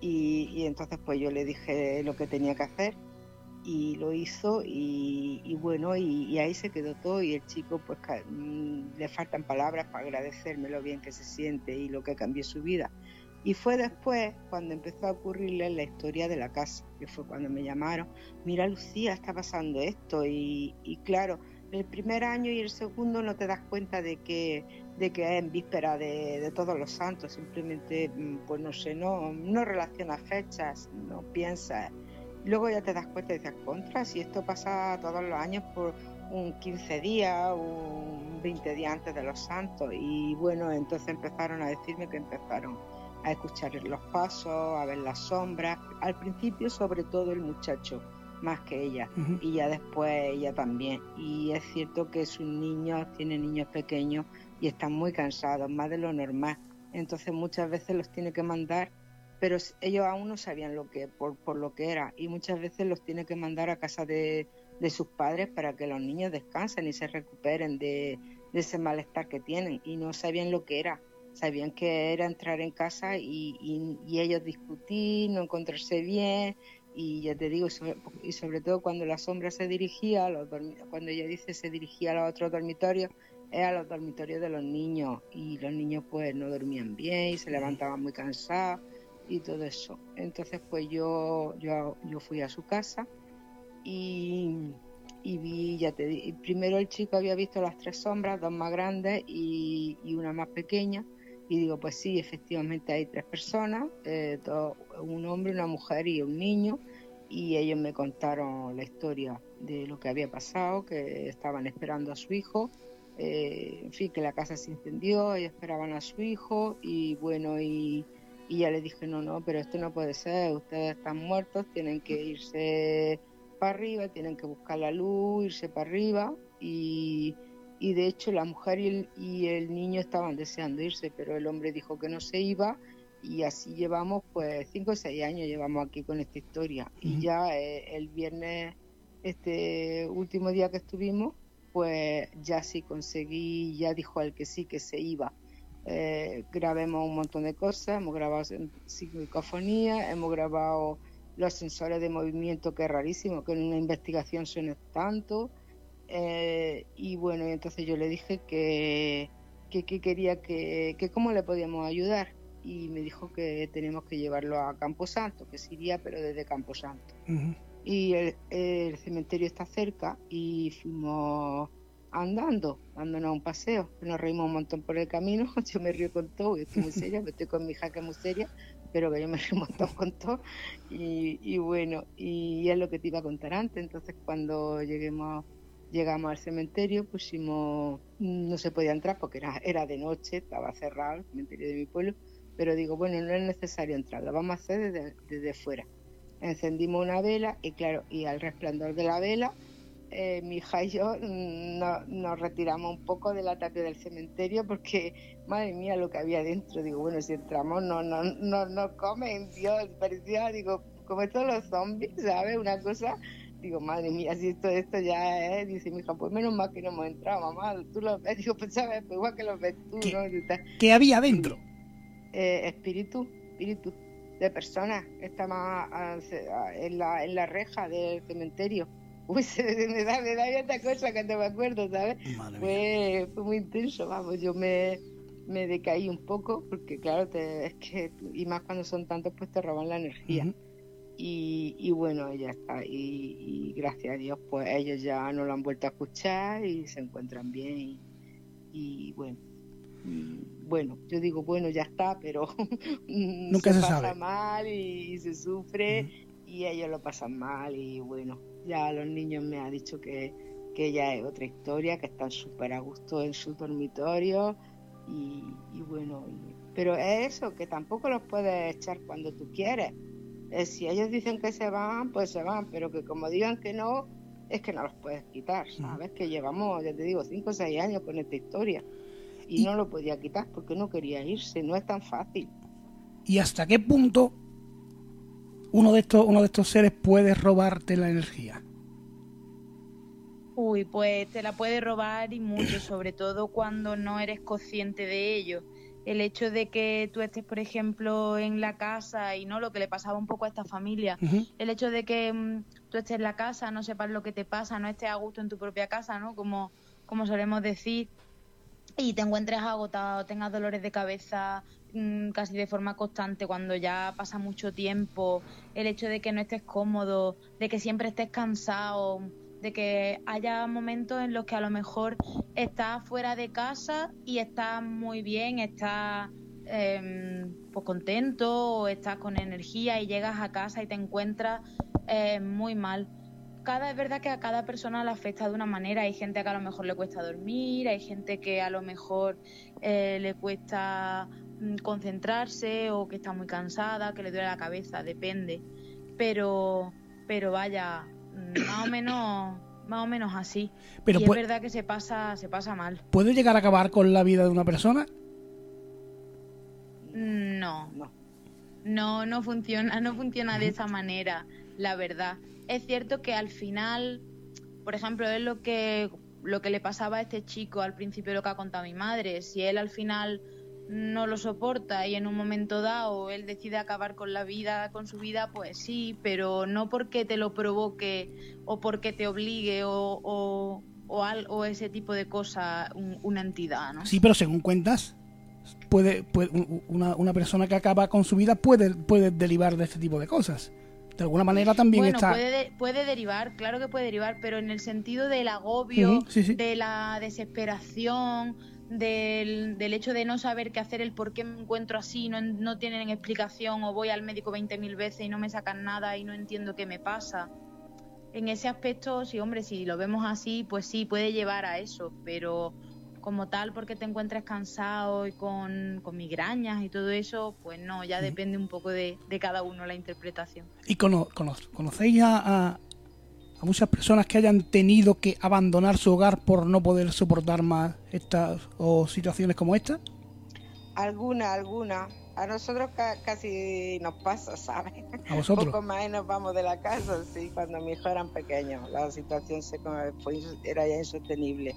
Y, y entonces pues yo le dije lo que tenía que hacer y lo hizo y, bueno, y, ahí se quedó todo y el chico pues mm, le faltan palabras para agradecerme lo bien que se siente y lo que cambió su vida. Y fue después cuando empezó a ocurrirle la historia de la casa, que fue cuando me llamaron, mira Lucía, está pasando esto y, claro, el primer año y el segundo no te das cuenta de que, de que es en víspera de, todos los santos, simplemente, mm, pues no sé, no, no relacionas fechas, no piensas. Luego ya te das cuenta y dices, contra, si esto pasa todos los años por un 15 días, un 20 días antes de los santos. Y bueno, entonces empezaron a decirme que empezaron a escuchar los pasos, a ver las sombras. Al principio, sobre todo el muchacho más que ella y ya después ella también. Y es cierto que sus niños tienen niños pequeños y están muy cansados, más de lo normal. Entonces muchas veces los tiene que mandar, pero ellos aún no sabían lo que por, por lo que era y muchas veces los tiene que mandar a casa de, de sus padres para que los niños descansen y se recuperen de, ese malestar que tienen y no sabían lo que era. Sabían que era entrar en casa y, y ellos discutir, no encontrarse bien, y ya te digo, y sobre todo cuando la sombra se dirigía, a los cuando ella dice se dirigía a los otros dormitorios, es a los dormitorios de los niños y los niños pues no dormían bien y se levantaban muy cansados y todo eso. Entonces pues yo, yo, yo fui a su casa y, y vi, ya te di, primero el chico había visto las tres sombras, dos más grandes y, y una más pequeña y digo, pues sí, efectivamente hay tres personas, eh, un hombre, una mujer y un niño, y ellos me contaron la historia de lo que había pasado, que estaban esperando a su hijo, eh, en fin, que la casa se incendió, ellos esperaban a su hijo, y bueno, y, y ya le dije, no, no, pero esto no puede ser, ustedes están muertos, tienen que irse para arriba, tienen que buscar la luz, irse para arriba, y y de hecho la mujer y el, niño estaban deseando irse, pero el hombre dijo que no se iba y así llevamos pues cinco o seis años llevamos aquí con esta historia. Y ya eh, el viernes este último día que estuvimos pues ya sí conseguí ya dijo él que sí que se iba eh, grabemos un montón de cosas hemos grabado psicofonía hemos grabado los sensores de movimiento que es rarísimo que en una investigación suene tanto eh, y bueno, entonces yo le dije que, que, quería que, que cómo le podíamos ayudar. Y me dijo que tenemos que llevarlo a Camposanto, que se iría, pero desde Camposanto. Y el, cementerio está cerca y fuimos andando, dándonos un paseo. Nos reímos un montón por el camino. Yo me río con todo, estoy muy seria, estoy con mi hija que es muy seria, pero que yo me río un montón con todo. Y, y bueno, y es lo que te iba a contar antes. Entonces, cuando lleguemos Llegamos al cementerio, pusimos, no se podía entrar porque era, era de noche, estaba cerrado el cementerio de mi pueblo, pero digo, bueno, no es necesario entrar, lo vamos a hacer desde, desde fuera. Encendimos una vela y claro, y al resplandor de la vela, eh, mi hija y yo mm, nos retiramos un poco de la tapia del cementerio porque, madre mía, lo que había dentro. Digo, bueno, si entramos no no no, no comen, Dios, parecía, digo, como todos los zombies, ¿sabes? Una cosa Digo, madre mía, si esto, esto ya es, dice mi hija, pues menos mal que no hemos entrado, mamá, tú lo ves, digo, pues sabes, pues igual que lo ves tú, ¿no? ¿Qué había dentro? Eh, espíritu, espíritu de personas, está más en la, en la reja del cementerio. Uy, se me da, me da esta cosa que no me acuerdo, ¿sabes? Fue, fue muy intenso, vamos, yo me, me decaí un poco, porque claro, te, es que, y más cuando son tantos, pues te roban la energía. Y, bueno, ya está. Y, gracias a Dios, pues ellos ya no lo han vuelto a escuchar y se encuentran bien. Y, bueno, bueno, yo digo, bueno, ya está, pero Nunca se, pasa mal y, se sufre y ellos lo pasan mal. Y bueno, ya los niños me han dicho que, que ya es otra historia, que están súper a gusto en su dormitorio. Y, bueno, pero es eso, que tampoco los puedes echar cuando tú quieres eh, si ellos dicen que se van, pues se van, pero que como digan que no, es que no los puedes quitar, ¿sabes? Que llevamos, ya te digo, 5 o 6 años con esta historia y, no lo podía quitar porque no quería irse, no es tan fácil. ¿Y hasta qué punto uno de estos, uno de estos seres puede robarte la energía? Uy, pues te la puede robar y mucho, sobre todo cuando no eres consciente de ello el hecho de que tú estés, por ejemplo, en la casa y no lo que le pasaba un poco a esta familia, el hecho de que mm, tú estés en la casa, no sepas lo que te pasa, no estés a gusto en tu propia casa, ¿no? Como, como solemos decir, y te encuentres agotado, tengas dolores de cabeza mm, casi de forma constante cuando ya pasa mucho tiempo, el hecho de que no estés cómodo, de que siempre estés cansado, de que haya momentos en los que a lo mejor estás fuera de casa y estás muy bien, estás em, pues contento o estás con energía y llegas a casa y te encuentras eh, muy mal. Cada, es verdad que a cada persona le afecta de una manera. Hay gente que a lo mejor le cuesta dormir, hay gente que a lo mejor eh, le cuesta concentrarse o que está muy cansada, que le duele la cabeza, depende. Pero, pero vaya, mm, más o menos más o menos así. Pero y es verdad que se pasa se pasa mal. ¿Puede llegar a acabar con la vida de una persona? No, No. no, no funciona, no funciona de esa manera, la verdad. Es cierto que al final, por ejemplo, es lo que lo que le pasaba a este chico al principio lo que ha contado mi madre. Si él al final no lo soporta y en un momento dado él decide acabar con la vida, con su vida, pues sí, pero no porque te lo provoque o porque te obligue o, o, o, al- o ese tipo de cosa un- una entidad, ¿no? Sí, pero según cuentas, puede, puede- un- una, una persona que acaba con su vida puede, puede derivar de este tipo de cosas. De alguna manera también bueno, está... puede, de- puede derivar, claro que puede derivar, pero en el sentido del agobio, Ujú, sí, sí. de la desesperación, del, del hecho de no saber qué hacer, el por qué me encuentro así, no, no tienen explicación, o voy al médico 20.000 veces y no me sacan nada y no entiendo qué me pasa. En ese aspecto, sí, hombre, si lo vemos así, pues sí, puede llevar a eso, pero como tal, porque te encuentres cansado y con, con migrañas y todo eso, pues no, ya depende un poco de, de cada uno la interpretación. ¿Y cono- cono- conocéis a, a- a muchas personas que hayan tenido que abandonar su hogar por no poder soportar más estas o situaciones como esta? Alguna, alguna. A nosotros ca- casi nos pasa, ¿sabes? ¿A vosotros? Poco más y nos vamos de la casa, sí, cuando mis hijos eran pequeños. La situación se, fue, era ya insostenible.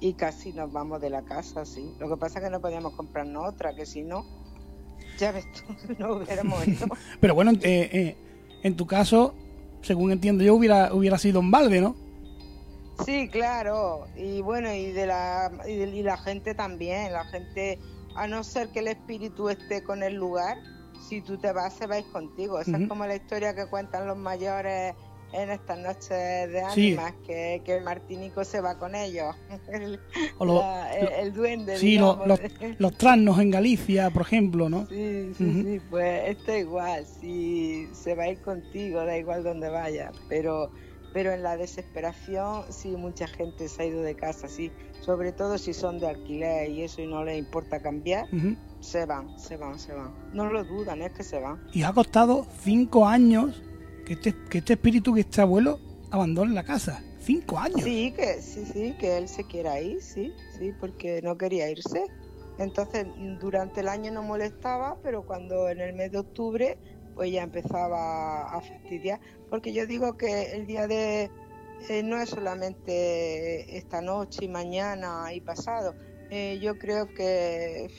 Y casi nos vamos de la casa, sí. Lo que pasa es que no podíamos comprarnos otra, que si no, ya ves tú, no hubiéramos ido. Pero bueno, eh, eh, en tu caso, según entiendo yo, hubiera, hubiera sido un balde, ¿no? Sí, claro. Y bueno, y de la y, de- y la gente también, la gente, a no ser que el espíritu esté con el lugar, si tú te vas, se vais contigo. Esa es como la historia que cuentan los mayores en estas noches de Sí. ánimas, que, que el martinico se va con ellos. El, O lo- la- el, el duende, Sí, lo- los, los trasnos en Galicia, por ejemplo, ¿no? Sí, sí, sí, pues esto igual, si se va a ir contigo, da igual donde vaya, pero, pero en la desesperación sí mucha gente se ha ido de casa, sí, sobre todo si son de alquiler y eso y no les importa cambiar, se van, se van, se van. No lo dudan, es que se van. Y os ha costado cinco años que este, que este espíritu, que este abuelo, abandone la casa. Cinco años. Sí, que sí, sí, que él se quiera ir, sí, sí, porque no quería irse. Entonces, durante el año no molestaba, pero cuando en el mes de octubre, pues ya empezaba a fastidiar. Porque yo digo que el día de eh, no es solamente esta noche y mañana y pasado. Eh, yo creo que,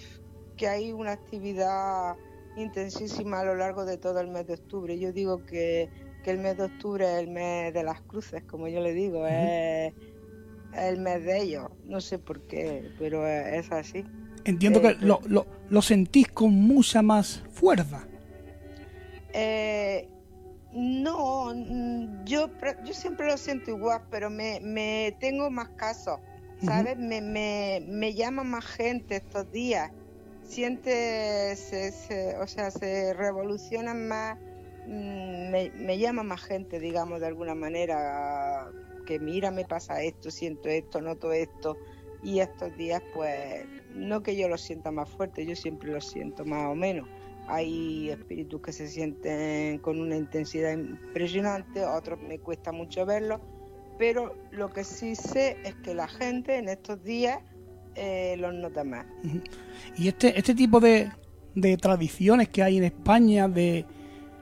que hay una actividad intensísima a lo largo de todo el mes de octubre. Yo digo que, que el mes de octubre es el mes de las cruces, como yo le digo, es el mes de ellos. No sé por qué, pero es así. Entiendo Eh, que lo, lo- lo sentís con mucha más fuerza. Eh, no, mm, yo, yo siempre lo siento igual, pero me, me tengo más casos, ¿sabes? me, me, me llama más gente estos días. Siente, se, se- o sea, se revolucionan más, mm, me, me llama más gente, digamos, de alguna manera, que mira, me pasa esto, siento esto, noto esto. Y estos días, pues, no que yo lo sienta más fuerte, yo siempre lo siento más o menos. Hay espíritus que se sienten con una intensidad impresionante, otros me cuesta mucho verlos, pero lo que sí sé es que la gente en estos días eh, los nota más. Y este, este tipo de, de tradiciones que hay en España, de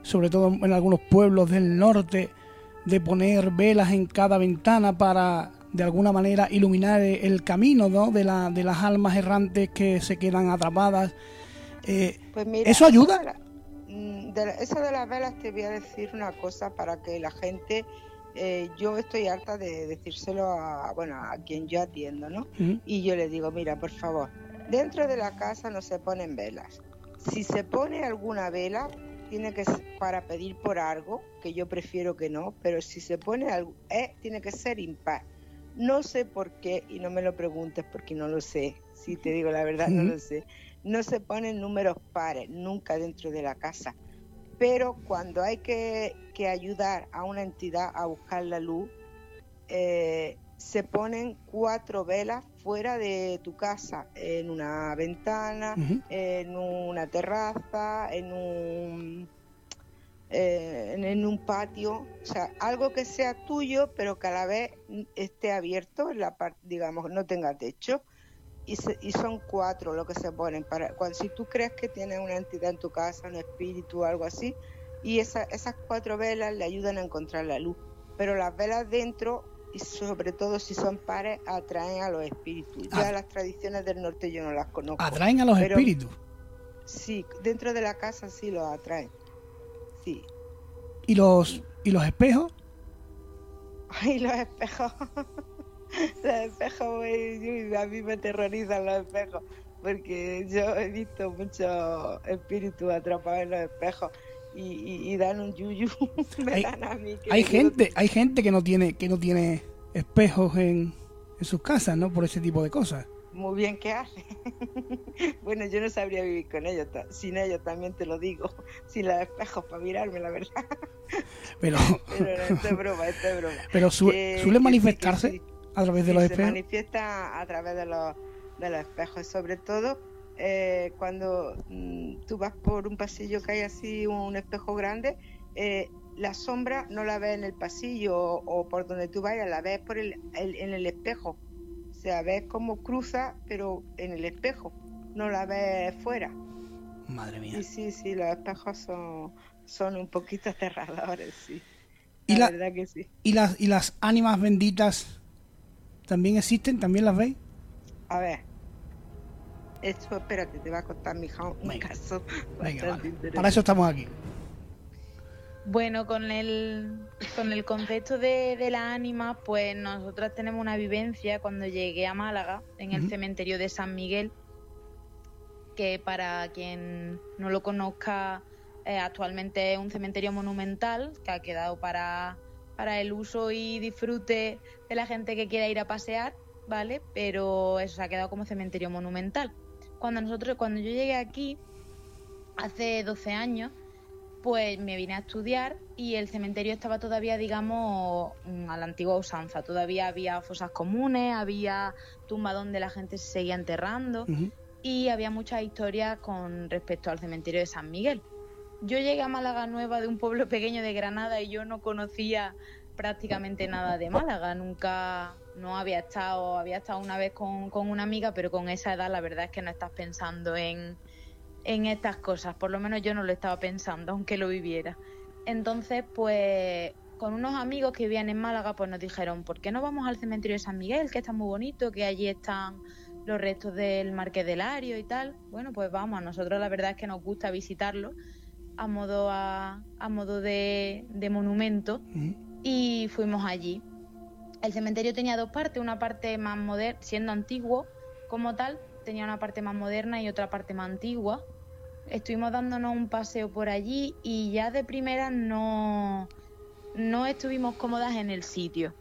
sobre todo en algunos pueblos del norte, de poner velas en cada ventana para de alguna manera iluminar el camino ¿no? de, la, de las almas errantes que se quedan atrapadas. Eh, Pues mira, ¿Eso ayuda? de la- mm, de la- eso de las velas te voy a decir una cosa para que la gente, eh, yo estoy harta de decírselo a, bueno, a quien yo atiendo, ¿no? Y yo le digo, mira, por favor, dentro de la casa no se ponen velas. Si se pone alguna vela, tiene que ser para pedir por algo, que yo prefiero que no, pero si se pone algo, eh, tiene que ser impar. No sé por qué, y no me lo preguntes porque no lo sé, si te digo la verdad, no lo sé. No se ponen números pares nunca dentro de la casa, pero cuando hay que, que ayudar a una entidad a buscar la luz, eh, se ponen cuatro velas fuera de tu casa, en una ventana, en una terraza, en un eh, en, un patio, o sea, algo que sea tuyo, pero que a la vez esté abierto, en la parte, digamos, no tenga techo. Y, y, son cuatro lo que se ponen para cuando si tú crees que tienes una entidad en tu casa, un espíritu o algo así, y esas cuatro velas le ayudan a encontrar la luz. Pero las velas dentro y sobre todo si son pares, atraen a los espíritus. Ya ah. las tradiciones del norte yo no las conozco. ¿Atraen a los espíritus? Sí, dentro de la casa sí los atraen. Sí. ¿Y los, ¿y los espejos? Ay, los espejos. los espejos, a mí me aterrorizan los espejos. Porque yo he visto muchos espíritus atrapados en los espejos y, dan un yuyu. me hay, dan a mí. Hay gente, hay gente que no tiene, que no tiene espejos en, en sus casas, ¿no? Por ese tipo de cosas. Muy bien que hace. bueno, yo no sabría vivir con ellos, sin ellos también te lo digo, sin los espejos para mirarme, la verdad. Pero, Pero esto es broma, esto es broma. Pero suele manifestarse a través de los espejos. Se manifiesta a través de los, de los espejos, sobre todo eh, cuando mm, tú vas por un pasillo que hay así un espejo grande, eh, la sombra no la ves en el pasillo o, por donde tú vayas, la ves por el, en el espejo. O sea, ves cómo cruza, pero en el espejo, no la ves fuera. Madre mía. Sí, sí, sí, los espejos son, son un poquito aterradores, sí. La, ¿Y la verdad que sí. ¿Y las, ¿Y las ánimas benditas también existen? ¿También las veis? A ver, esto, espérate, te va a contar mi hija un caso. Venga, Para eso estamos aquí. Bueno, con el, con el concepto de, de la ánima, pues nosotras tenemos una vivencia cuando llegué a Málaga, en el cementerio de San Miguel, que para quien no lo conozca, eh, actualmente es un cementerio monumental que ha quedado para, para el uso y disfrute de la gente que quiera ir a pasear, ¿vale? Pero eso se ha quedado como cementerio monumental cuando nosotros, cuando yo llegué aquí, hace 12 años, pues me vine a estudiar y el cementerio estaba todavía, digamos, mm, a la antigua usanza. Todavía había fosas comunes, había tumbas donde la gente se seguía enterrando y había muchas historias con respecto al cementerio de San Miguel. Yo llegué a Málaga Nueva de un pueblo pequeño de Granada y yo no conocía prácticamente nada de Málaga, nunca no había estado, había estado una vez con, una amiga, pero con esa edad la verdad es que no estás pensando en, en estas cosas, por lo menos yo no lo estaba pensando, aunque lo viviera. Entonces, pues con unos amigos que vivían en Málaga, pues nos dijeron, ¿por qué no vamos al cementerio de San Miguel, que está muy bonito, que allí están los restos del Marqués del Ario y tal? Bueno, pues vamos, a nosotros la verdad es que nos gusta visitarlo a modo, a, modo de, monumento y fuimos allí. El cementerio tenía dos partes, una parte más moderna, siendo antiguo como tal, tenía una parte más moderna y otra parte más antigua. Estuvimos dándonos un paseo por allí y ya de primera no, no estuvimos cómodas en el sitio.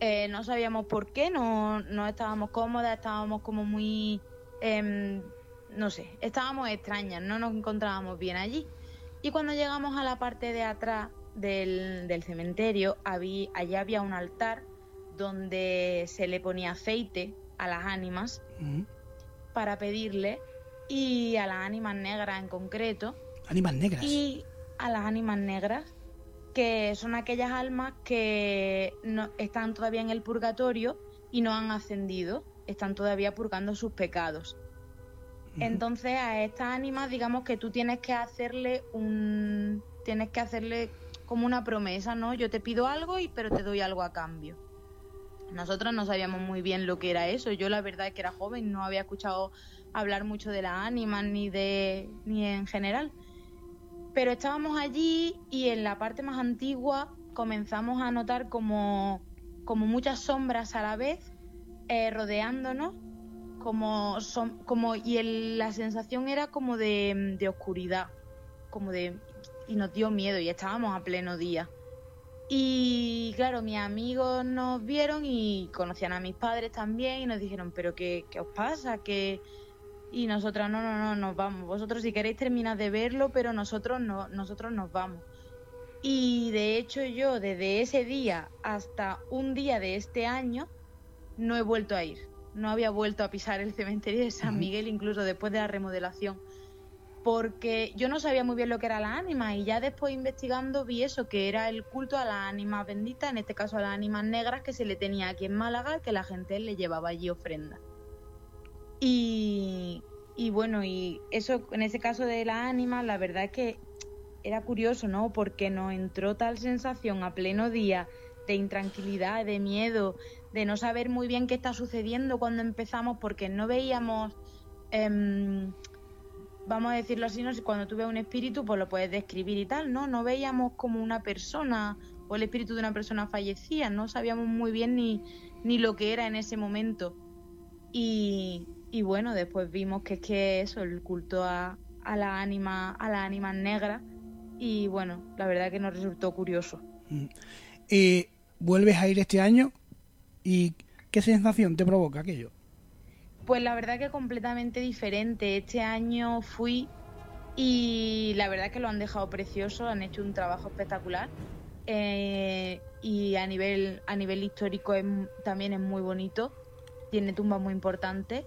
Eh, no sabíamos por qué, no, no estábamos cómodas, estábamos como muy, em, no sé, estábamos extrañas, no nos encontrábamos bien allí. Y cuando llegamos a la parte de atrás del, del cementerio, había, allá había un altar donde se le ponía aceite a las ánimas para pedirle y a las ánimas negras en concreto. Ánimas negras. Y a las ánimas negras, que son aquellas almas que no, están todavía en el purgatorio y no han ascendido, están todavía purgando sus pecados. Entonces a estas ánimas digamos que tú tienes que hacerle un tienes que hacerle como una promesa, ¿no? Yo te pido algo y pero te doy algo a cambio. Nosotros no sabíamos muy bien lo que era eso. Yo la verdad es que era joven, no había escuchado hablar mucho de las ánimas ni de ni en general. Pero estábamos allí y en la parte más antigua comenzamos a notar como, como muchas sombras a la vez eh, rodeándonos, como, son, como y la sensación era como de, de oscuridad. como de y nos dio miedo y estábamos a pleno día. Y claro, mis amigos nos vieron y conocían a mis padres también y nos dijeron, pero ¿qué, qué os pasa? que Y nosotras, no, no, no, nos vamos. Vosotros si queréis terminar de verlo, pero nosotros no, nosotros nos vamos. Y de hecho yo desde ese día hasta un día de este año no he vuelto a ir. No había vuelto a pisar el cementerio de San Miguel incluso después de la remodelación porque yo no sabía muy bien lo que era la ánima y ya después investigando vi eso, que era el culto a las ánimas benditas, en este caso a las ánimas negras que se le tenía aquí en Málaga, que la gente le llevaba allí ofrenda. Y, y bueno, y eso en ese caso de la ánima, la verdad es que era curioso, ¿no? Porque nos entró tal sensación a pleno día de intranquilidad, de miedo, de no saber muy bien qué está sucediendo cuando empezamos, porque no veíamos... Eh, vamos a decirlo así, ¿no? cuando tú ves un espíritu, pues lo puedes describir y tal, ¿no? No veíamos como una persona o el espíritu de una persona fallecía, no sabíamos muy bien ni, ni lo que era en ese momento. Y, y bueno, después vimos que es que eso, el culto a, a la ánima, a las ánimas negras, y bueno, la verdad que nos resultó curioso. Mm. Eh, ¿Vuelves a ir este año? ¿Y qué sensación te provoca aquello? Pues la verdad que completamente diferente. Este año fui y la verdad que lo han dejado precioso, han hecho un trabajo espectacular. Eh, y a nivel, a nivel histórico también es muy bonito, tiene tumbas muy importantes.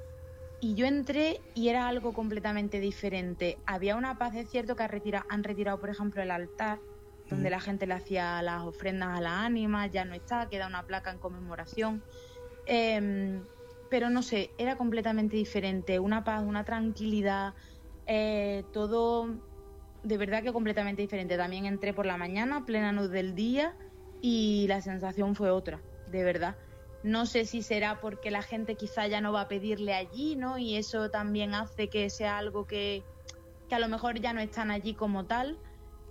Y yo entré y era algo completamente diferente. Había una paz, es cierto que han retirado, han retirado por ejemplo, el altar, donde la gente le hacía las ofrendas a las ánimas, ya no está, queda una placa en conmemoración. Eh, pero no sé, era completamente diferente, una paz, una tranquilidad, eh, todo de verdad que completamente diferente. También entré por la mañana, plena luz del día, y la sensación fue otra, de verdad. No sé si será porque la gente quizá ya no va a pedirle allí, ¿no? Y eso también hace que sea algo que, que a lo mejor ya no están allí como tal,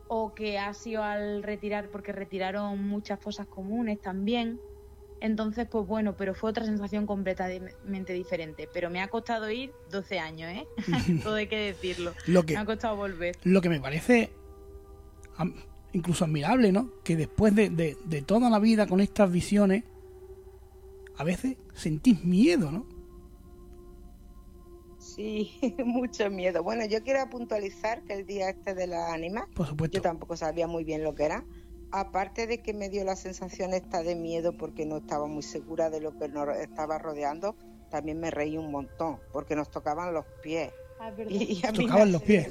o que ha sido al retirar, porque retiraron muchas fosas comunes también. Entonces, pues bueno, pero fue otra sensación completamente diferente. Pero me ha costado ir 12 años, ¿eh? Todo hay que decirlo. lo que, me ha costado volver. Lo que me parece incluso admirable, ¿no? Que después de, de, toda la vida con estas visiones, a veces sentís miedo, ¿no? Sí, mucho miedo. Bueno, yo quiero puntualizar que el día este de la anima, Por supuesto. yo tampoco sabía muy bien lo que era aparte de que me dio la sensación esta de miedo porque no estaba muy segura de lo que nos estaba rodeando, también me reí un montón porque nos tocaban los pies. Ah, y, a mí tocaban los pies.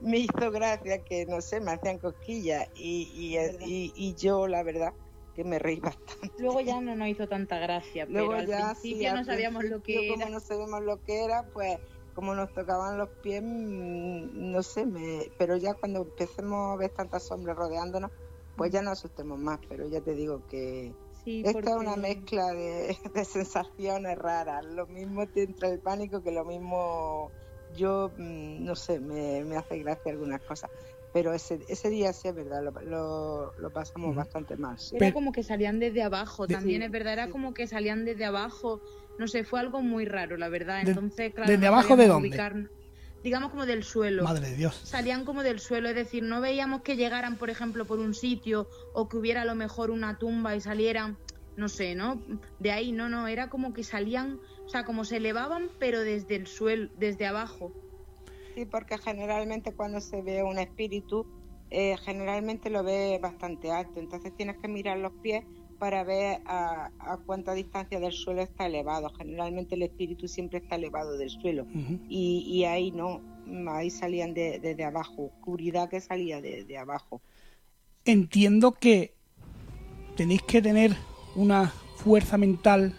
Me, hizo gracia que, no sé, me hacían cosquillas y, y, yo, la verdad, que me reí bastante. Luego ya no nos hizo tanta gracia, Luego pero ya, al principio no sabíamos lo que era. Como no sabemos lo que era, pues como nos tocaban los pies, mm, no sé, me, pero ya cuando empecemos a ver tantas sombras rodeándonos, pues ya no asustemos más, pero ya te digo que esto es una mezcla de, sensaciones raras. Lo mismo te entra el pánico que lo mismo yo, mm, no sé, me, hace gracia algunas cosas. Pero ese, ese día sí es verdad, lo, lo, pasamos bastante más. Era como que salían desde abajo, también es verdad, era como que salían desde abajo. No sé, fue algo muy raro, la verdad. Entonces, claro, ¿Desde abajo de dónde? digamos como del suelo. Madre de Dios. Salían como del suelo, es decir, no veíamos que llegaran, por ejemplo, por un sitio o que hubiera a lo mejor una tumba y salieran, no sé, ¿no? De ahí, no, no, era como que salían, o sea, como se elevaban, pero desde el suelo, desde abajo. Sí, porque generalmente cuando se ve un espíritu, eh, generalmente lo ve bastante alto, entonces tienes que mirar los pies para ver a, cuánta distancia del suelo está elevado. Generalmente el espíritu siempre está elevado del suelo y, ahí no, ahí salían desde de, abajo, oscuridad que salía de, de abajo. Entiendo que tenéis que tener una fuerza mental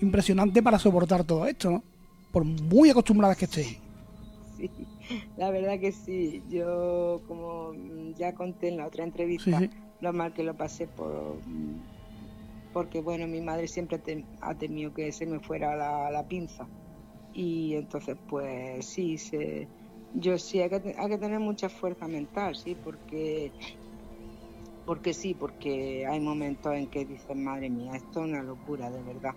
impresionante para soportar todo esto, ¿no? Por muy acostumbradas que estéis. Sí, la verdad que sí. Yo, como ya conté en la otra entrevista, lo mal que lo pasé por porque bueno, mi madre siempre ha temido que se me fuera la, pinza. Y entonces, pues sí, se, yo sí, hay que, tener mucha fuerza mental, sí, porque, porque sí, porque hay momentos en que dicen, madre mía, esto es una locura, de verdad.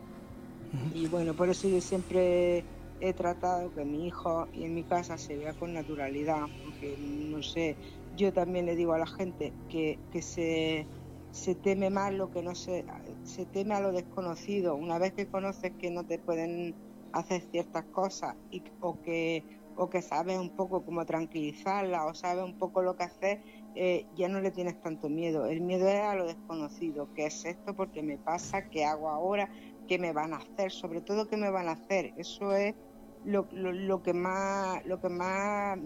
Y bueno, por eso yo siempre he tratado que mi hijo y en mi casa se vea con naturalidad, porque no sé, yo también le digo a la gente que, que se, se teme más lo que no se, se teme a lo desconocido. Una vez que conoces que no te pueden hacer ciertas cosas y, o que o que sabes un poco cómo tranquilizarla o sabes un poco lo que hacer, eh, ya no le tienes tanto miedo. El miedo es a lo desconocido, ¿qué es esto? porque me pasa? ¿Qué hago ahora? ¿Qué me van a hacer? Sobre todo, ¿qué me van a hacer? Eso es lo, lo, que más lo que más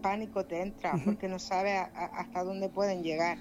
pánico te entra, porque no sabes hasta dónde pueden llegar.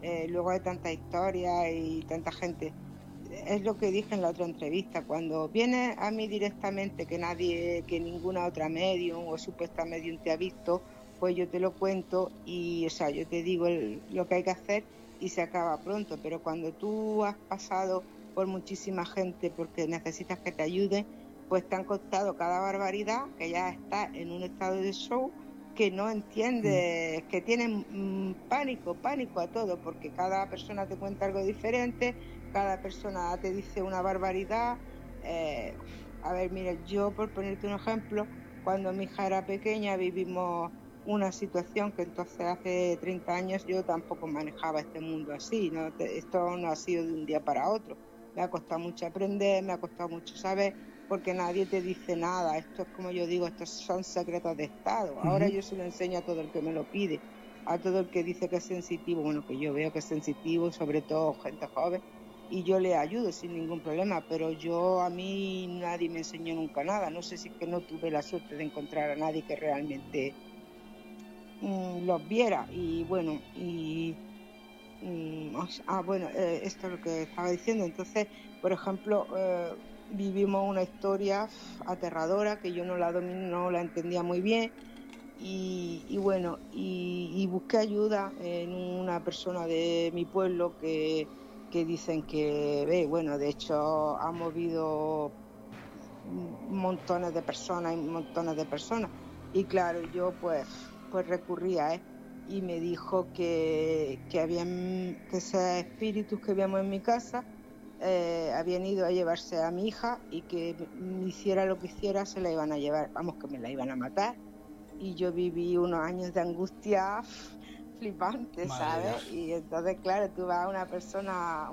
Eh, luego hay tanta historia y tanta gente. Es lo que dije en la otra entrevista, cuando viene a mí directamente que nadie, que ninguna otra medium o supuesta medium te ha visto, pues yo te lo cuento y, o sea, yo te digo lo que hay que hacer y se acaba pronto. Pero cuando tú has pasado por muchísima gente porque necesitas que te ayuden, pues te han costado cada barbaridad, que ya está en un estado de show, que no entiende, mm. que tienen mm, pánico, pánico a todo, porque cada persona te cuenta algo diferente, cada persona te dice una barbaridad. Eh, a ver, mira, yo por ponerte un ejemplo, cuando mi hija era pequeña vivimos una situación que entonces hace 30 años yo tampoco manejaba este mundo así, ¿no? esto no ha sido de un día para otro. Me ha costado mucho aprender, me ha costado mucho saber, porque nadie te dice nada. Esto es como yo digo, estos son secretos de Estado. Ahora yo se lo enseño a todo el que me lo pide, a todo el que dice que es sensitivo, bueno, que yo veo que es sensitivo, sobre todo gente joven, y yo le ayudo sin ningún problema, pero yo a mí nadie me enseñó nunca nada. No sé si es que no tuve la suerte de encontrar a nadie que realmente mm, los viera. Y bueno, y mm, ah, bueno, eh, esto es lo que estaba diciendo. Entonces, por ejemplo, eh, vivimos una historia aterradora que yo no la no la entendía muy bien. Y, bueno y, busqué ayuda en una persona de mi pueblo que, dicen que ve bueno de hecho ha movido montones de personas y montones de personas. Y claro yo pues pues recurrí a y me dijo que, que habían que esos espíritus que habíamos en mi casa eh, habían ido a llevarse a mi hija y que hiciera lo que hiciera se la iban a llevar, vamos, que me la iban a matar. Y yo viví unos años de angustia flipante, ¿sabes? Y entonces, claro, tú vas a una persona,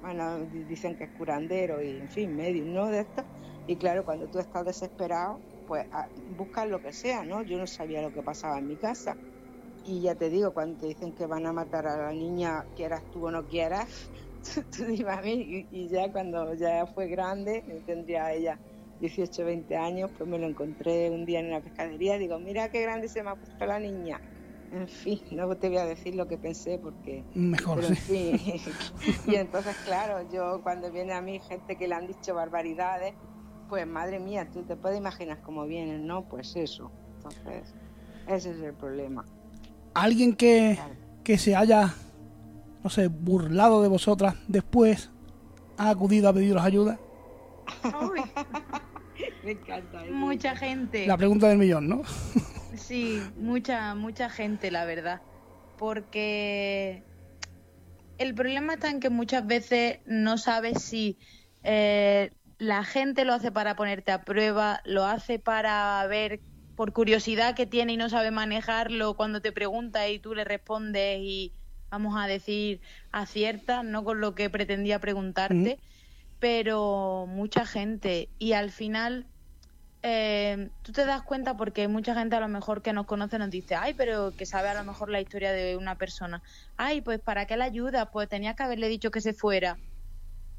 bueno, dicen que es curandero y, en fin, medio, ¿no? De esto. Y claro, cuando tú estás desesperado, pues buscas lo que sea, ¿no? Yo no sabía lo que pasaba en mi casa. Y ya te digo, cuando te dicen que van a matar a la niña, quieras tú o no quieras, tú a mí, y, ya cuando ya fue grande, tendría ella 18, 20 años, pues me lo encontré un día en una pescadería, digo, mira qué grande se me ha puesto la niña. En fin, no te voy a decir lo que pensé porque... Mejor, sí. y entonces, claro, yo cuando viene a mí gente que le han dicho barbaridades, pues madre mía, tú te puedes imaginar cómo vienen, ¿no? Pues eso. Entonces, ese es el problema. Alguien que, que se haya no sé, burlado de vosotras, después ha acudido a pediros ayuda? Me encanta. Mucha gente. La pregunta del millón, ¿no? sí, mucha, mucha gente, la verdad. Porque el problema está en que muchas veces no sabes si eh, la gente lo hace para ponerte a prueba, lo hace para ver por curiosidad que tiene y no sabe manejarlo cuando te pregunta y tú le respondes y vamos a decir, acierta, no con lo que pretendía preguntarte, pero mucha gente. Y al final, eh, tú te das cuenta porque mucha gente a lo mejor que nos conoce nos dice, ay, pero que sabe a lo mejor la historia de una persona. Ay, pues ¿para qué la ayuda? Pues tenía que haberle dicho que se fuera.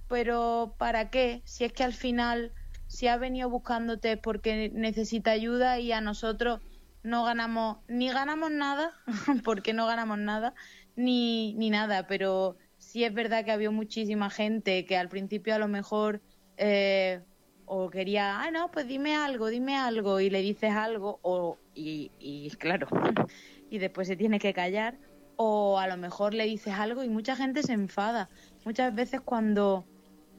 Pero ¿para qué? Si es que al final, si ha venido buscándote porque necesita ayuda y a nosotros no ganamos, ni ganamos nada, porque no ganamos nada, ni, ni nada, pero sí es verdad que había muchísima gente que al principio a lo mejor eh, o quería, ah, no, pues dime algo, dime algo, y le dices algo, o, y, y claro, y después se tiene que callar, o a lo mejor le dices algo y mucha gente se enfada. Muchas veces cuando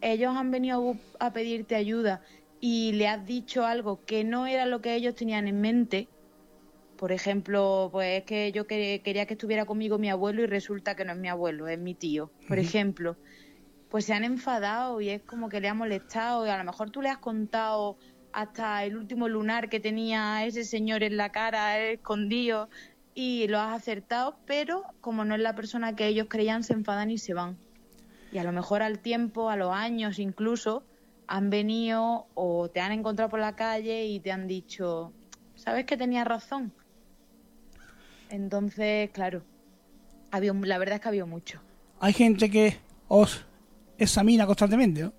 ellos han venido a pedirte ayuda y le has dicho algo que no era lo que ellos tenían en mente, por ejemplo, pues es que yo quería que estuviera conmigo mi abuelo y resulta que no es mi abuelo, es mi tío, por ejemplo. Pues se han enfadado y es como que le ha molestado y a lo mejor tú le has contado hasta el último lunar que tenía ese señor en la cara escondido y lo has acertado, pero como no es la persona que ellos creían, se enfadan y se van. Y a lo mejor al tiempo, a los años incluso, han venido o te han encontrado por la calle y te han dicho, ¿sabes que tenía razón? Entonces, claro, había, la verdad es que ha habido mucho. Hay gente que os examina constantemente, ¿no?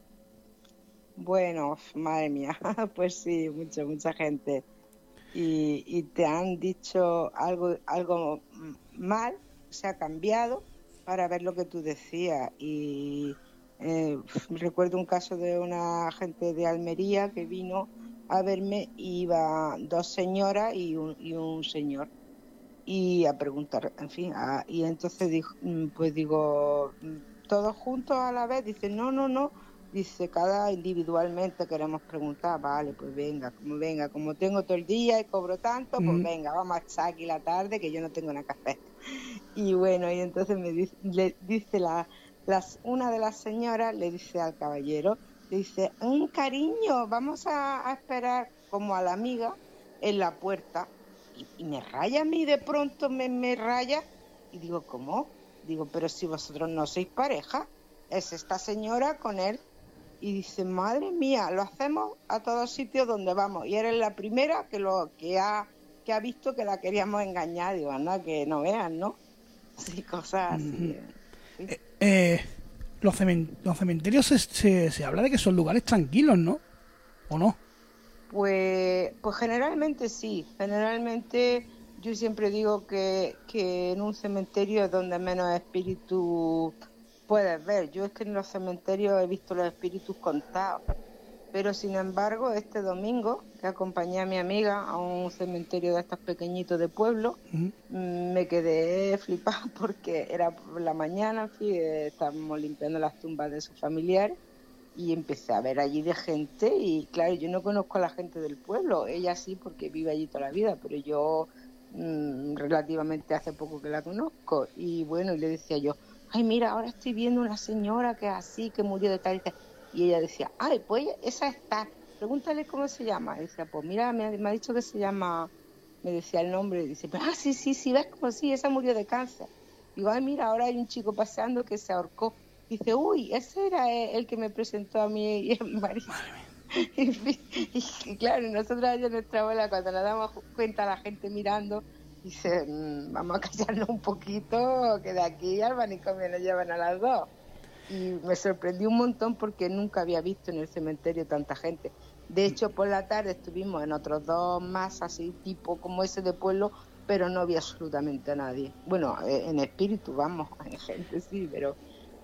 Bueno, madre mía, pues sí, mucha, mucha gente. Y, te han dicho algo, algo mal, se ha cambiado para ver lo que tú decías. Y eh, recuerdo un caso de una gente de Almería que vino a verme y iba dos señoras y un, y un señor y a preguntar, en fin, y entonces dijo, mm, pues digo, todos juntos a la vez, dice, no, no, no, dice, cada individualmente queremos preguntar, vale, pues venga, como venga, como tengo todo el día y cobro tanto, pues venga, vamos a estar aquí la tarde que yo no tengo que hacer. Y bueno, y entonces me dice, le dice la, las, una de las señoras, le dice al caballero, le dice, un cariño, vamos a esperar como a la amiga en la puerta y, me raya a mí de pronto, me, me raya. Y digo, ¿cómo? Digo, pero si vosotros no sois pareja, es esta señora con él. Y dice, madre mía, lo hacemos a todos sitios donde vamos. Y eres la primera que lo que ha, que ha visto que la queríamos engañar. Digo, anda, que no vean, ¿no? Sí, cosas así. Eh, eh, los, cementerios se, se habla de que son lugares tranquilos, ¿no? ¿O no? Pues, pues generalmente sí, generalmente yo siempre digo que, que en un cementerio es donde menos espíritus puedes ver. Yo es que en los cementerios he visto los espíritus contados. Pero sin embargo, este domingo, que acompañé a mi amiga a un cementerio de estos pequeñitos de pueblo, me quedé flipada porque era por la mañana, estábamos limpiando las tumbas de sus familiares y empecé a ver allí de gente y claro, yo no conozco a la gente del pueblo, ella sí porque vive allí toda la vida, pero yo mm, relativamente hace poco que la conozco. Y bueno, y le decía yo, ay mira, ahora estoy viendo una señora que es así, que murió de tal y ella decía, ay, pues esa está, pregúntale cómo se llama, y decía, pues mira, me ha, dicho que se llama, me decía el nombre, y dice, ah, sí, sí, sí, ves como sí, esa murió de cáncer. Digo, ay, mira, ahora hay un chico paseando que se ahorcó Dice, uy, ese era el que me presentó a mí y a mi marido. y, claro, nosotros allá nuestra abuela, cuando nos damos cuenta la gente mirando, dice, mm, vamos a callarnos un poquito, que de aquí al manicomio nos llevan a las dos. Y me sorprendió un montón porque nunca había visto en el cementerio tanta gente. De hecho, por la tarde estuvimos en otros dos más, así tipo como ese de pueblo, pero no había absolutamente a nadie. Bueno, eh, en espíritu, vamos, en gente sí, pero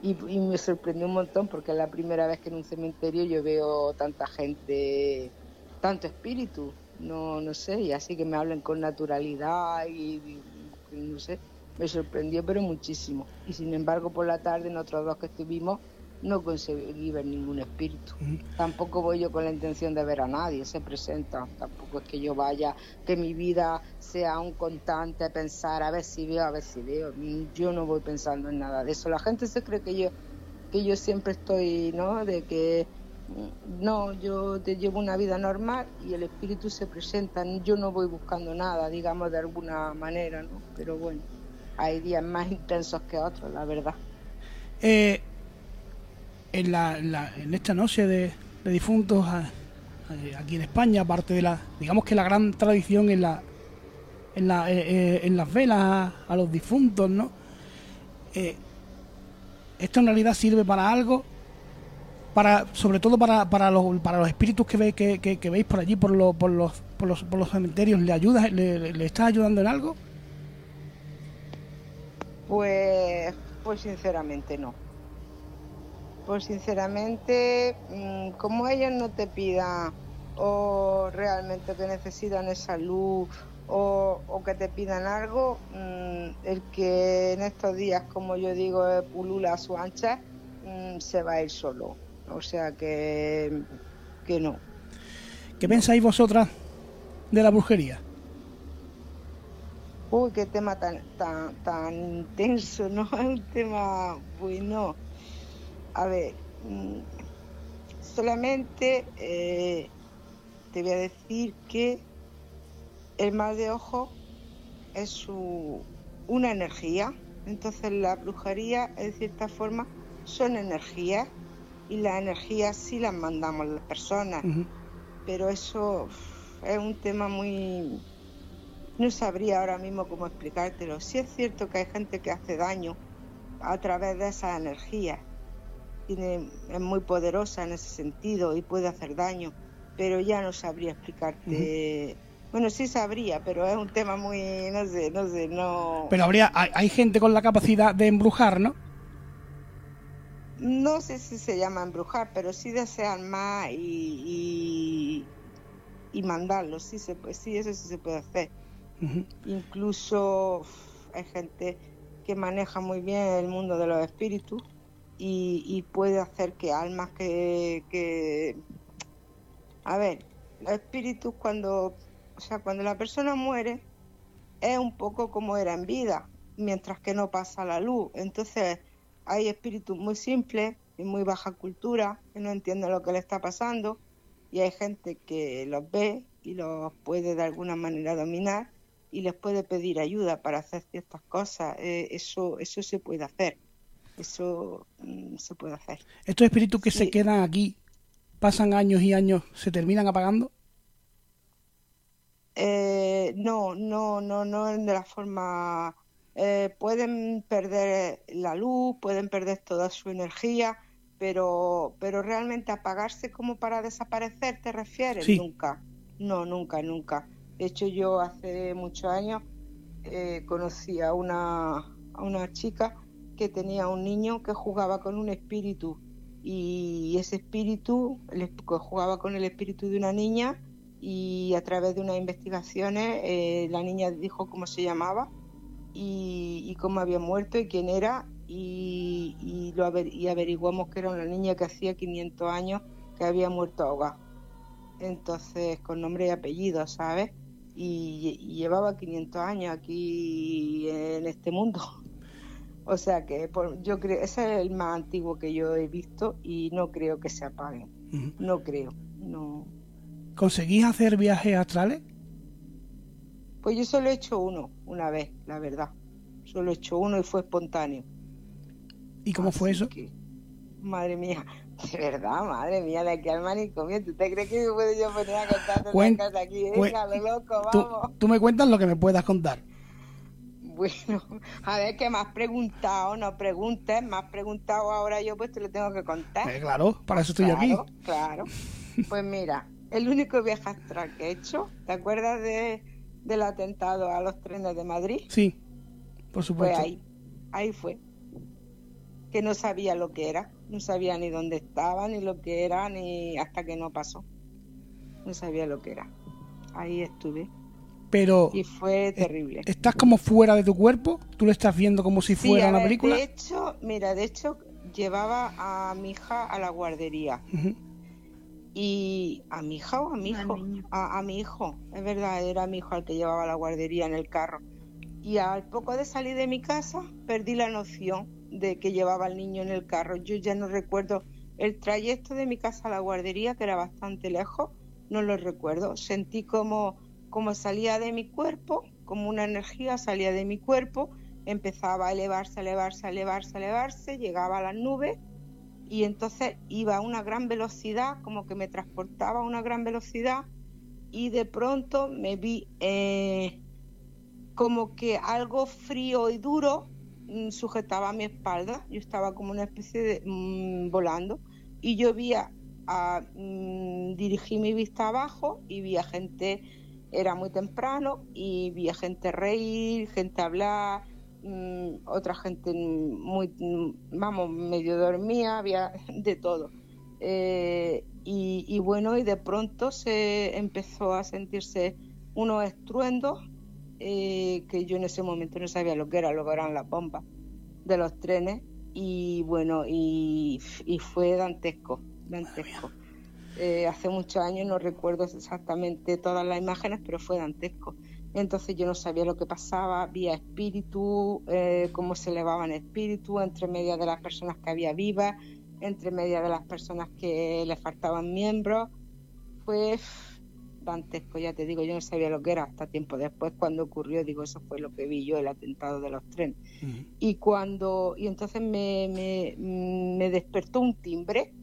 y, me sorprendió un montón porque es la primera vez que en un cementerio yo veo tanta gente, tanto espíritu, no, no sé, y así que me hablen con naturalidad y, no sé, me sorprendió pero muchísimo. Y sin embargo por la tarde en otros dos que estuvimos no conseguí ver ningún espíritu. Tampoco voy yo con la intención de ver a nadie, se presenta. Tampoco es que yo vaya, que mi vida sea un constante pensar a ver si veo, a ver si veo. Yo no voy pensando en nada de eso. La gente se cree que yo, que yo siempre estoy, ¿no? De que mm, no, yo te llevo una vida normal y el espíritu se presenta. Yo no voy buscando nada, digamos, de alguna manera, ¿no? Pero bueno, hay días más intensos que otros, la verdad. Eh, en, la, en, esta noche de, difuntos aquí en España, aparte de la, digamos que la gran tradición en la, en, la, eh, eh, en las velas a, los difuntos, ¿no? Eh, esto en realidad sirve para algo, para sobre todo para, para, los, para los espíritus que, ve, que, que, veis por allí, por, lo, por, los, por, los, por los cementerios, ¿le ayuda, le, le, está ayudando en algo? Pues, pues sinceramente no. Pues sinceramente, mm, como ellos no te pidan o realmente que necesitan esa luz o, que te pidan algo, mm, el que en estos días, como yo digo, pulula a su ancha, mm, se va a ir solo. O sea que, que no. ¿Qué pensáis vosotras de la brujería? Uy, qué tema tan, tan, tan intenso, ¿no? Es un tema bueno a ver, mm, solamente eh, te voy a decir que el mal de ojo es su, una energía. Entonces la brujería, de cierta forma, son energías y las energías sí las mandamos las personas. Pero eso es un tema muy... No sabría ahora mismo cómo explicártelo. Sí es cierto que hay gente que hace daño a través de esas energías. Tiene, es muy poderosa en ese sentido y puede hacer daño, pero ya no sabría explicarte. Bueno, sí sabría, pero es un tema muy, no sé, no sé, no... Pero habría, hay, gente con la capacidad de embrujar, ¿no? No sé si se llama embrujar, pero sí desean más y, y, mandarlo, sí, se, sí, eso sí se puede hacer. Incluso hay gente que maneja muy bien el mundo de los espíritus y, puede hacer que almas que, que... A ver, los espíritus cuando o sea, cuando la persona muere es un poco como era en vida, mientras que no pasa la luz. Entonces hay espíritus muy simples y muy baja cultura que no entienden lo que le está pasando y hay gente que los ve y los puede de alguna manera dominar y les puede pedir ayuda para hacer ciertas cosas. Eh, eso, eso se puede hacer. Eso mm, se puede hacer. ¿Estos espíritus que se quedan aquí pasan años y años, se terminan apagando? Eh, no, no, no, no de la forma. Eh, pueden perder la luz, pueden perder toda su energía, pero, pero realmente apagarse como para desaparecer, ¿te refieres? Nunca. No, nunca, nunca. De hecho, yo hace muchos años eh, conocí a una, a una chica que tenía un niño que jugaba con un espíritu y ese espíritu, jugaba con el espíritu de una niña y a través de unas investigaciones eh, la niña dijo cómo se llamaba y, cómo había muerto y quién era y, lo y averiguamos que era una niña que hacía 500 años que había muerto ahogada. Entonces, con nombre y apellido, ¿sabes? Y, llevaba 500 años aquí en este mundo. O sea que yo creo, ese es el más antiguo que yo he visto y no creo que se apague. No creo, no. ¿Conseguís hacer viajes astrales? Pues yo solo he hecho uno, una vez, la verdad. Solo he hecho uno y fue espontáneo. ¿Y cómo fue eso? madre mía, de verdad, madre mía, de aquí al manicomio. ¿Tú te crees que me puedo yo poner a contar Cuen... casa aquí? Venga, lo loco, vamos. Tú, me cuentas lo que me puedas contar. Bueno, a ver, ¿qué me has preguntado? No preguntes, me has preguntado ahora yo, pues te lo tengo que contar. Eh, claro, para eso estoy aquí. Claro, Pues mira, el único viaje astral que he hecho. ¿Te acuerdas de, del atentado a los trenes de Madrid? Sí, por supuesto. Pues ahí, ahí fue. Que no sabía lo que era, no sabía ni dónde estaba, ni lo que era, ni hasta que no pasó. No sabía lo que era. Ahí estuve. Pero. Y fue terrible. ¿Estás como fuera de tu cuerpo? ¿Tú lo estás viendo como si fuera una película? De hecho, mira, de hecho, llevaba a mi hija a la guardería y a mi hija o a mi hijo, a, mi hijo, es verdad, era mi hijo al que llevaba la guardería en el carro. Y al poco de salir de mi casa perdí la noción de que llevaba al niño en el carro. Yo ya no recuerdo el trayecto de mi casa a la guardería, que era bastante lejos, no lo recuerdo. Sentí como, como salía de mi cuerpo, como una energía salía de mi cuerpo, empezaba a elevarse, a elevarse, a elevarse, a elevarse, llegaba a las nubes y entonces iba a una gran velocidad, como que me transportaba a una gran velocidad y de pronto me vi eh, como que algo frío y duro mm, sujetaba mi espalda, yo estaba como una especie de mm, volando y yo vi a, mm, dirigí mi vista abajo y vi a gente, era muy temprano y vi a gente reír, gente hablar, Mm, otra gente muy, mm, vamos, medio dormía, había de todo. Eh, y, bueno, y de pronto se empezó a sentirse unos estruendos eh, que yo en ese momento no sabía lo que era, lo que eran las bombas de los trenes. Y bueno, y, fue dantesco, dantesco. Eh, hace muchos años no recuerdo exactamente todas las imágenes, pero fue dantesco. Entonces yo no sabía lo que pasaba, vía espíritu, eh, cómo se elevaban espíritu entre medio de las personas que había vivas, entre medio de las personas que le faltaban miembros. Fue dantesco, ya te digo, yo no sabía lo que era hasta tiempo después cuando ocurrió, digo, eso fue lo que vi yo, el atentado de los trenes. Y cuando, y entonces me, me, me despertó un timbre,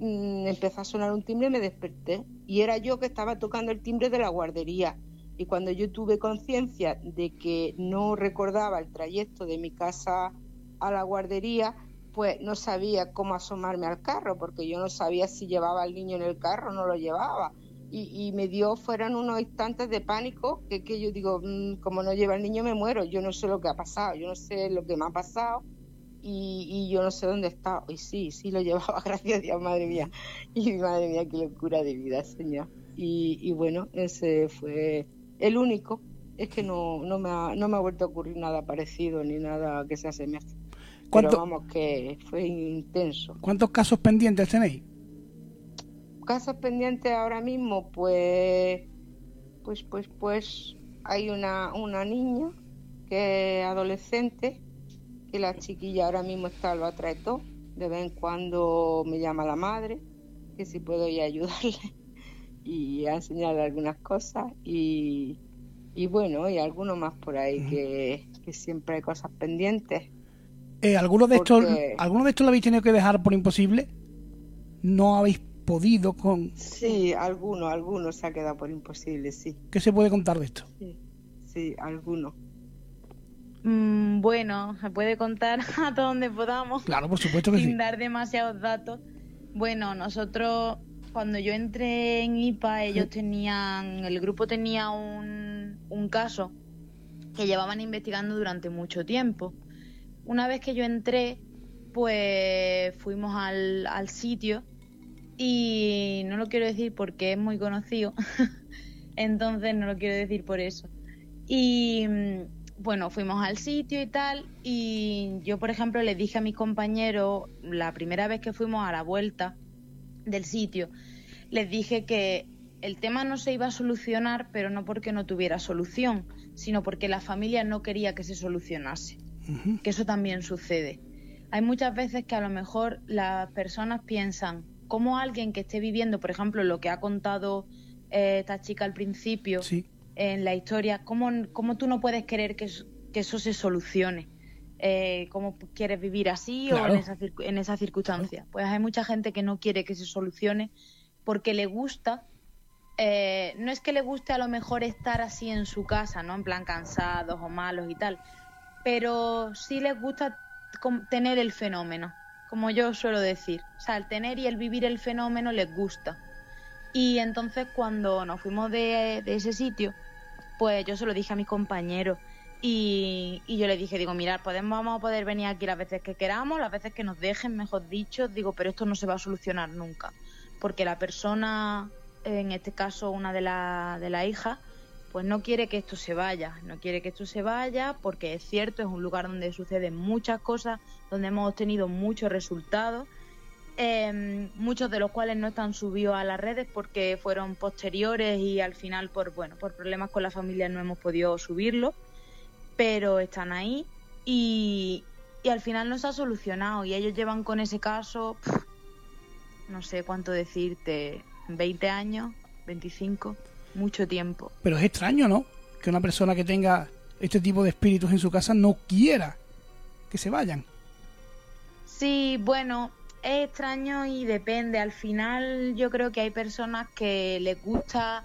mm, empezó a sonar un timbre y me desperté. Y era yo que estaba tocando el timbre de la guardería. Y cuando yo tuve conciencia de que no recordaba el trayecto de mi casa a la guardería, pues no sabía cómo asomarme al carro, porque yo no sabía si llevaba al niño en el carro o no lo llevaba. Y, me dio, fueron unos instantes de pánico que, que yo digo, mm, como no lleva el niño me muero, yo no sé lo que ha pasado, yo no sé lo que me ha pasado y, yo no sé dónde está. Y sí, sí lo llevaba, gracias a Dios, madre mía. Y madre mía, qué locura de vida, señor. Y, y bueno, ese fue el único. Es que no, no, me ha, no me ha vuelto a ocurrir nada parecido ni nada que se asemeje. Pero vamos, que fue intenso. ¿Cuántos casos pendientes tenéis? Casos pendientes ahora mismo, pues, pues, pues, pues, hay una, una niña que es adolescente, que la chiquilla ahora mismo está, lo atrae todo. De vez en cuando me llama la madre, que si puedo ir a ayudarle y a enseñarle algunas cosas. Y, y bueno, y algunos más por ahí que, que siempre hay cosas pendientes eh, ¿alguno, de estos, ¿Alguno de estos lo habéis tenido que dejar por imposible? ¿No habéis podido con...? Sí, alguno, alguno se ha quedado por imposible, sí. ¿Qué se puede contar de esto? Sí, sí alguno. Mm, bueno, se puede contar hasta donde podamos. Claro, por supuesto que sin dar demasiados datos. Bueno, nosotros, cuando yo entré en IPA, ellos tenían, el grupo tenía un, un caso que llevaban investigando durante mucho tiempo una vez que yo entré, pues fuimos al, sitio y no lo quiero decir porque es muy conocido, entonces no lo quiero decir por eso. Y mm, bueno, fuimos al sitio y tal, y yo, por ejemplo, le dije a mis compañeros, la primera vez que fuimos a la vuelta del sitio, les dije que el tema no se iba a solucionar, pero no porque no tuviera solución, sino porque la familia no quería que se solucionase que eso también sucede. Hay muchas veces que a lo mejor las personas piensan, cómo alguien que esté viviendo, por ejemplo, lo que ha contado eh, esta chica al principio en la historia, ¿cómo, cómo, tú no puedes querer que, eso se solucione? Eh, ¿Cómo quieres vivir así o en esa, en esa circunstancia? Pues hay mucha gente que no quiere que se solucione porque le gusta eh, no es que le guste a lo mejor estar así en su casa, ¿no? En plan cansados o malos y tal, pero sí les gusta tener el fenómeno, como yo suelo decir. O sea, el tener y el vivir el fenómeno les gusta. Y entonces cuando nos fuimos de, ese sitio, pues yo se lo dije a mis compañeros y, yo le dije, digo, mirad, podemos, vamos a poder venir aquí las veces que queramos, las veces que nos dejen, mejor dicho, digo, pero esto no se va a solucionar nunca, porque la persona, en este caso una de las de la hijas, pues no quiere que esto se vaya, no quiere que esto se vaya porque es cierto, es un lugar donde suceden muchas cosas, donde hemos obtenido muchos resultados, em, muchos de los cuales no están subidos a las redes porque fueron posteriores y al final por bueno por problemas con la familia no hemos podido subirlo, pero están ahí y, y al final no se ha solucionado y ellos llevan con ese caso, no sé cuánto decirte, 20 años, 25 mucho tiempo. Pero es extraño, ¿no? Que una persona que tenga este tipo de espíritus en su casa no quiera que se vayan. Sí, bueno, es extraño y depende. Al final yo creo que hay personas que les gusta,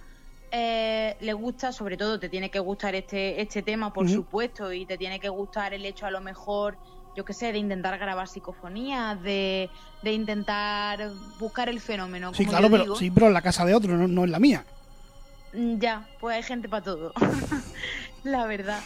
eh, les gusta, sobre todo te tiene que gustar este, este tema, por supuesto, y te tiene que gustar el hecho a lo mejor, yo qué sé, de intentar grabar psicofonías, de, de intentar buscar el fenómeno. Sí, claro, pero, sí, pero en la casa de otro, no, no en la mía. Mm, ya, pues hay gente para todo, la verdad.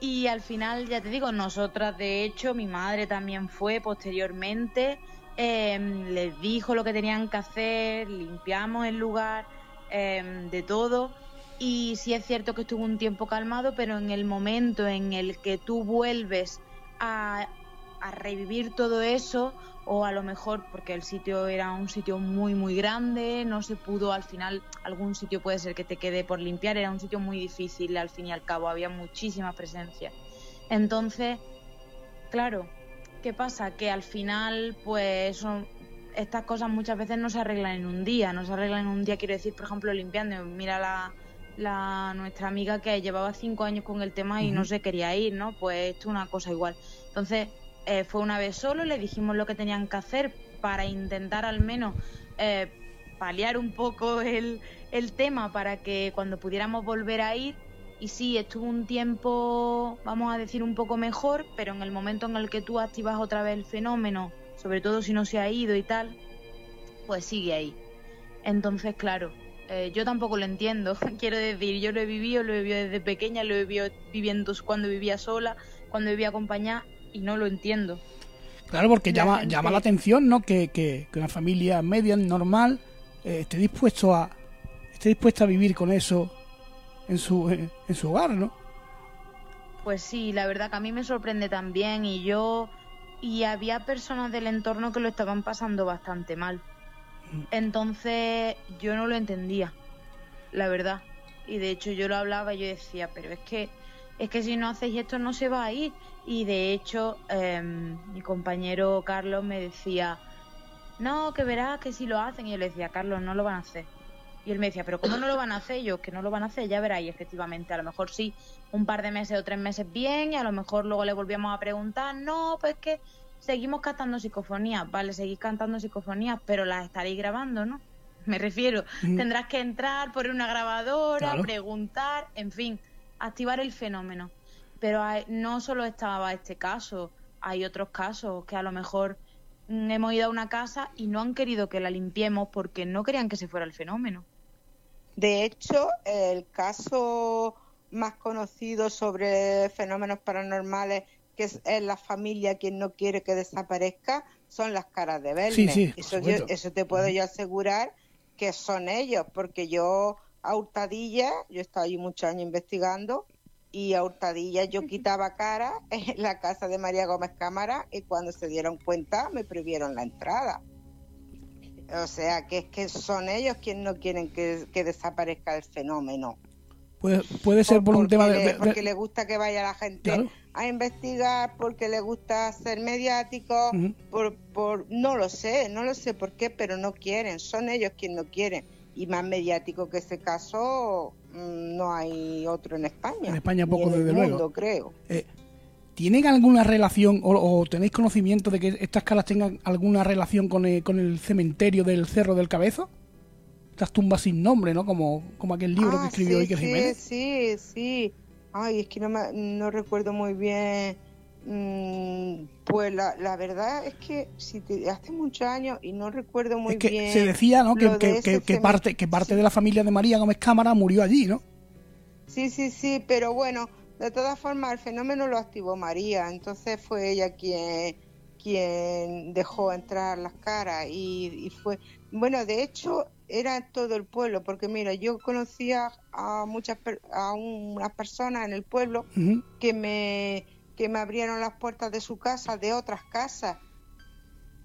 Y al final, ya te digo, nosotras, de hecho, mi madre también fue posteriormente, em, les dijo lo que tenían que hacer, limpiamos el lugar, em, de todo. Y sí es cierto que estuvo un tiempo calmado, pero en el momento en el que tú vuelves a, a revivir todo eso, o a lo mejor porque el sitio era un sitio muy muy grande, no se pudo al final, algún sitio puede ser que te quede por limpiar, era un sitio muy difícil al fin y al cabo, había muchísima presencia. Entonces, claro, ¿qué pasa? Que al final pues estas cosas muchas veces no se arreglan en un día, no se arreglan en un día, quiero decir, por ejemplo, limpiando. Mira la, la nuestra amiga que llevaba cinco años con el tema y no se quería ir, ¿no? Pues esto es una cosa igual. Entonces, eh, fue una vez solo, le dijimos lo que tenían que hacer para intentar al menos eh, paliar un poco el, el tema para que cuando pudiéramos volver a ir y sí, estuvo un tiempo, vamos a decir, un poco mejor, pero en el momento en el que tú activas otra vez el fenómeno, sobre todo si no se ha ido y tal, pues sigue ahí. Entonces, claro, eh, yo tampoco lo entiendo. Quiero decir, yo lo he vivido, lo he vivido desde pequeña, lo he vivido viviendo cuando vivía sola, cuando vivía acompañada y no lo entiendo. Claro, porque llama, llama la atención, ¿no? Que, que, una familia media, normal, eh, esté dispuesto a esté dispuesta a vivir con eso en su, en su hogar, ¿no? Pues sí, la verdad que a mí me sorprende también y yo y había personas del entorno que lo estaban pasando bastante mal. Mm. Entonces yo no lo entendía, la verdad. Y de hecho yo lo hablaba y yo decía, pero es que es que si no hacéis esto no se va a ir. Y de hecho em, mi compañero Carlos me decía, no, que verás que si lo hacen. Y yo le decía, Carlos, no lo van a hacer. Y él me decía, pero ¿cómo no lo van a hacer? yo, que no lo van a hacer, ya veráis, efectivamente, a lo mejor sí, un par de meses o tres meses bien, y a lo mejor luego le volvíamos a preguntar, no, pues que seguimos cantando psicofonías, vale, seguís cantando psicofonías, pero las estaréis grabando, ¿no? Me refiero, tendrás que entrar, poner una grabadora, preguntar, en fin, activar el fenómeno. Pero no solo estaba este caso, hay otros casos que a lo mejor mm, hemos ido a una casa y no han querido que la limpiemos porque no querían que se fuera el fenómeno. De hecho, el caso más conocido sobre fenómenos paranormales, que es, la familia quien no quiere que desaparezca, son las caras de Belme. eso, eso te puedo yo asegurar que son ellos, porque yo a Hurtadilla, yo he estado allí muchos años investigando, y a Hurtadilla yo quitaba cara en la casa de María Gómez Cámara y cuando se dieron cuenta me prohibieron la entrada. O sea, que es que son ellos quienes no quieren que, desaparezca el fenómeno. Puede, puede ser por un tema de, Porque le gusta que vaya la gente a investigar, porque le gusta ser mediático, por, por... No lo sé, no lo sé por qué, pero no quieren. Son ellos quienes no quieren. Y más mediático que ese caso, mm, no hay otro en España. En España poco, desde luego. creo. Eh, ¿Tienen alguna relación o, tenéis conocimiento de que estas caras tengan alguna relación con el, con el cementerio del Cerro del Cabezo? Estas tumbas sin nombre, ¿no? Como, como aquel libro que ah, escribió sí, Iker Jiménez. Sí, sí. Ay, es que no, no recuerdo muy bien. Mm, pues la, la, verdad es que si te, hace muchos años y no recuerdo muy es que bien. Se decía, ¿no? Que, que, parte, que parte de la familia de María Gómez Cámara murió allí, ¿no? Sí, sí, sí, pero bueno, de todas formas, el fenómeno lo activó María, entonces fue ella quien, quien dejó entrar las caras y, fue, bueno, de hecho era todo el pueblo, porque mira, yo conocía a muchas a unas personas en el pueblo que me que me abrieron las puertas de su casa, de otras casas,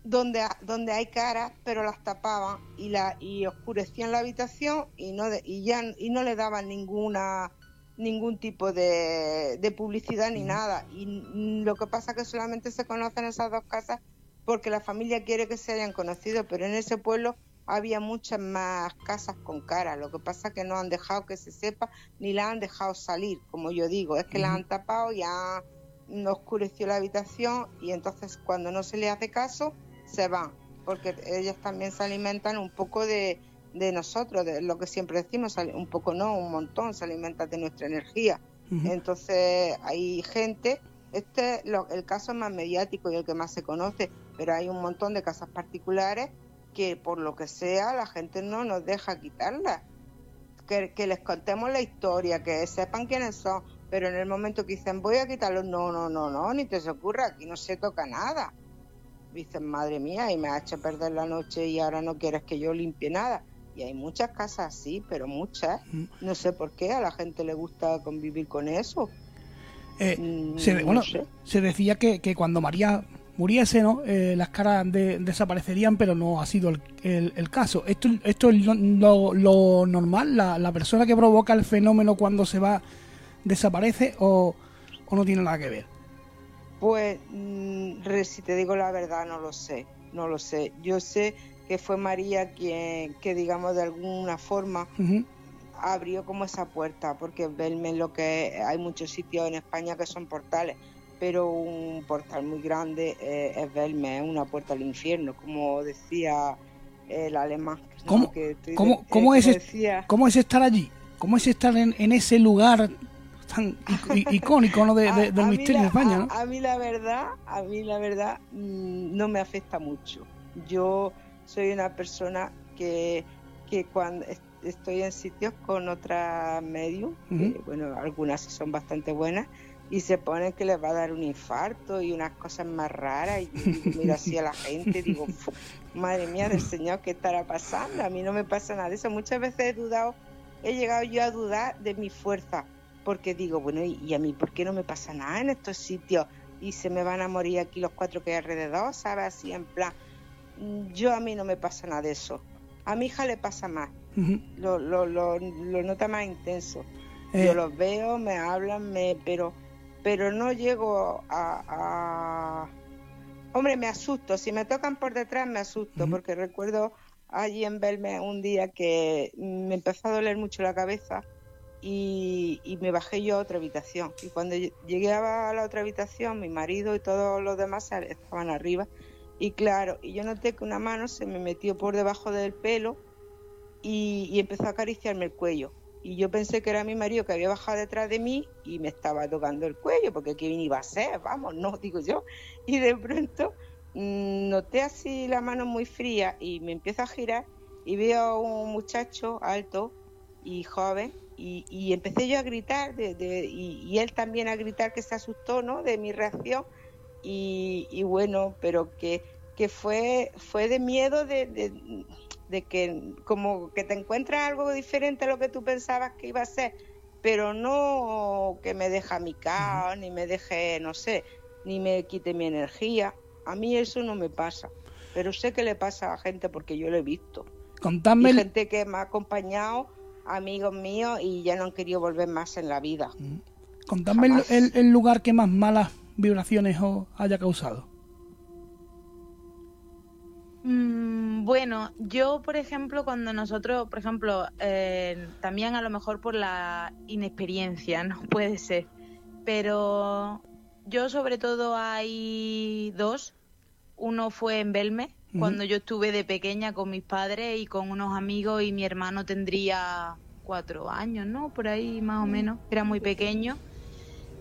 donde, donde hay caras, pero las tapaban y la y oscurecían la habitación y no y ya y no le daban ninguna ningún tipo de, publicidad ni nada. Y lo que pasa es que solamente se conocen esas dos casas porque la familia quiere que se hayan conocido, pero en ese pueblo había muchas más casas con cara. Lo que pasa es que no han dejado que se sepa ni la han dejado salir, como yo digo. Es que la han tapado y han oscureció la habitación y entonces cuando no se le hace caso se van, porque ellas también se alimentan un poco de, de nosotros, de lo que siempre decimos, un poco no, un montón, se alimenta de nuestra energía. Entonces hay gente, este el caso más mediático y el que más se conoce, pero hay un montón de casas particulares que por lo que sea la gente no nos deja quitarlas. Que, que les contemos la historia, que sepan quiénes son, pero en el momento que dicen voy a quitarlos, no, no, no, no, ni te se ocurra, aquí no se toca nada. Dicen, madre mía, y me ha hecho perder la noche y ahora no quieres que yo limpie nada. Y hay muchas casas así, pero muchas. No sé por qué a la gente le gusta convivir con eso. Eh, mm, se, bueno, se decía que, que, cuando María muriese, ¿no? Eh, las caras desaparecerían, pero no ha sido el, el, caso. ¿Esto, esto es lo, lo, normal? La, ¿La, persona que provoca el fenómeno cuando se va desaparece o, o no tiene nada que ver? Pues, mm, si te digo la verdad, no lo sé no lo sé. Yo sé que fue María quien, que digamos de alguna forma abrió como esa puerta, porque verme lo que hay muchos sitios en España que son portales, pero un portal muy grande eh, es verme, es una puerta al infierno, como decía el alemán. ¿no? ¿Cómo- Que estoy de- cómo- eh, cómo es decía- ¿Cómo es estar allí? ¿Cómo es estar en, en ese lugar tan icónico ¿no? de- de- A- del a misterio de España? A, mí la verdad, a mí la verdad mm, no me afecta mucho. Yo soy una persona que, que cuando est- estoy en sitios con otras medium, que, Ujú. bueno, algunas son bastante buenas, y se ponen que les va a dar un infarto y unas cosas más raras, y digo, miro así a la gente, digo, "Fu, madre mía del Señor, ¿qué estará pasando? A mí no me pasa nada de eso. Muchas veces he dudado, he llegado yo a dudar de mi fuerza, porque digo, bueno, ¿y, y a mí por qué no me pasa nada en estos sitios? Y se me van a morir aquí los cuatro que hay alrededor, ¿sabes? Así en plan, yo a mí no me pasa nada de eso. A mi hija le pasa más, lo, lo, lo, lo nota más intenso. Eh, Yo los veo, me hablan, me, pero, pero no llego a, a- Hombre, me asusto. Si me tocan por detrás, me asusto, porque recuerdo allí en Belme un día que me empezó a doler mucho la cabeza y, y me bajé yo a otra habitación. Y cuando ll- llegué a la otra habitación, mi marido y todos los demás estaban arriba. Y claro, y yo noté que una mano se me metió por debajo del pelo y, empezó a acariciarme el cuello. Y yo pensé que era mi marido que había bajado detrás de mí y me estaba tocando el cuello, porque ¿qué iba a ser? Vamos, no, digo yo. Y de pronto mm, noté así la mano muy fría y me empiezo a girar y veo a un muchacho alto y joven y, y empecé yo a gritar de, de- y, y él también a gritar que se asustó ¿no? de mi reacción y, y bueno, pero que, que fue, fue de miedo de, de- de que como que te encuentras algo diferente a lo que tú pensabas que iba a ser, pero no que me deja mi caos, ni me deje, no sé, ni me quite mi energía. A mí eso no me pasa, pero sé que le pasa a gente porque yo lo he visto. contadme, Y gente que me ha acompañado, amigos míos, y ya no han querido volver más en la vida. contadme el, jamás. el- el lugar que más malas vibraciones os haya causado. Mm, bueno, yo, por ejemplo, cuando nosotros, por ejemplo, eh, también a lo mejor por la inexperiencia, no puede ser, pero yo sobre todo hay dos. Uno fue en Belme, cuando yo estuve de pequeña con mis padres y con unos amigos y mi hermano tendría cuatro años, ¿no? Por ahí más o menos, era muy pequeño.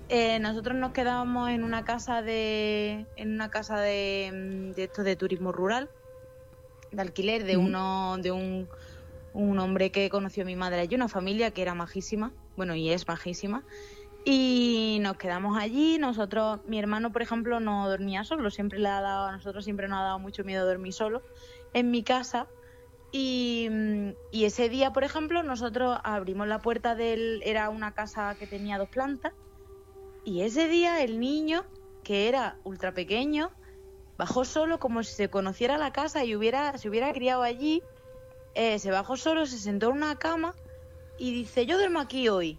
Eh, nosotros nos quedábamos en una casa de en una casa de, mm, de esto de turismo rural de alquiler de uno de un, un hombre que conoció mi madre allí una familia que era majísima bueno y es majísima. Y nos quedamos allí. Nosotros mi hermano por ejemplo no dormía solo. Siempre le ha dado a nosotros siempre nos ha dado mucho miedo dormir solo en mi casa. Y, mm, y ese día por ejemplo nosotros abrimos la puerta del era una casa que tenía dos plantas y ese día el niño, que era ultra pequeño, bajó solo como si se conociera la casa y hubiera, se hubiera criado allí. Eh, se bajó solo, se sentó en una cama y dice, yo duermo aquí hoy.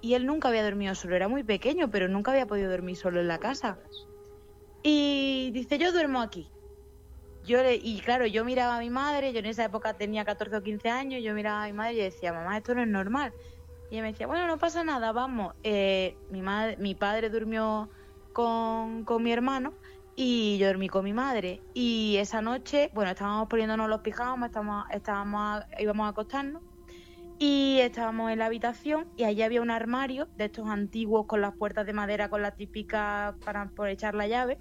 Y él nunca había dormido solo, era muy pequeño, pero nunca había podido dormir solo en la casa. Y dice, yo duermo aquí. Yo le- y claro, yo miraba a mi madre, yo en esa época tenía 14 o 15 años, yo miraba a mi madre y decía, mamá, esto no es normal. Y ella me decía, bueno, no pasa nada, vamos. Eh, mi, madre, mi padre durmió con, con mi hermano y yo dormí con mi madre. Y esa noche, bueno, estábamos poniéndonos los pijamas, estábamos, estábamos a- íbamos a acostarnos y estábamos en la habitación y allí había un armario de estos antiguos con las puertas de madera con la típica para por echar la llave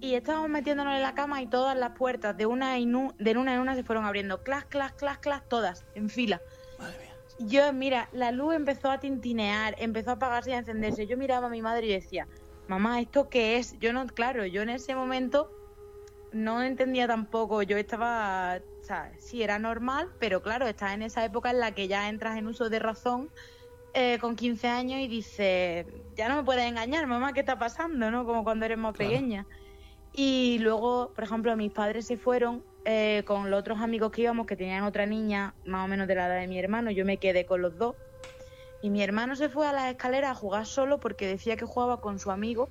y estábamos metiéndonos en la cama y todas las puertas de una en, u- de una en una se fueron abriendo, clas, clas, clas, clas, todas, en fila. Yo, mira, la luz empezó a tintinear, empezó a apagarse y a encenderse. Yo miraba a mi madre y decía, mamá, ¿esto qué es? Yo no, claro, yo en ese momento no entendía tampoco, yo estaba, o sea, sí era normal, pero claro, estás en esa época en la que ya entras en uso de razón eh, con 15 años y dices, ya no me puedes engañar, mamá, ¿qué está pasando? ¿no? Como cuando eres más Claro. pequeña. Y luego, por ejemplo, mis padres se fueron eh, con los otros amigos que íbamos, que tenían otra niña más o menos de la edad de mi hermano, yo me quedé con los dos. Y mi hermano se fue a las escaleras a jugar solo porque decía que jugaba con su amigo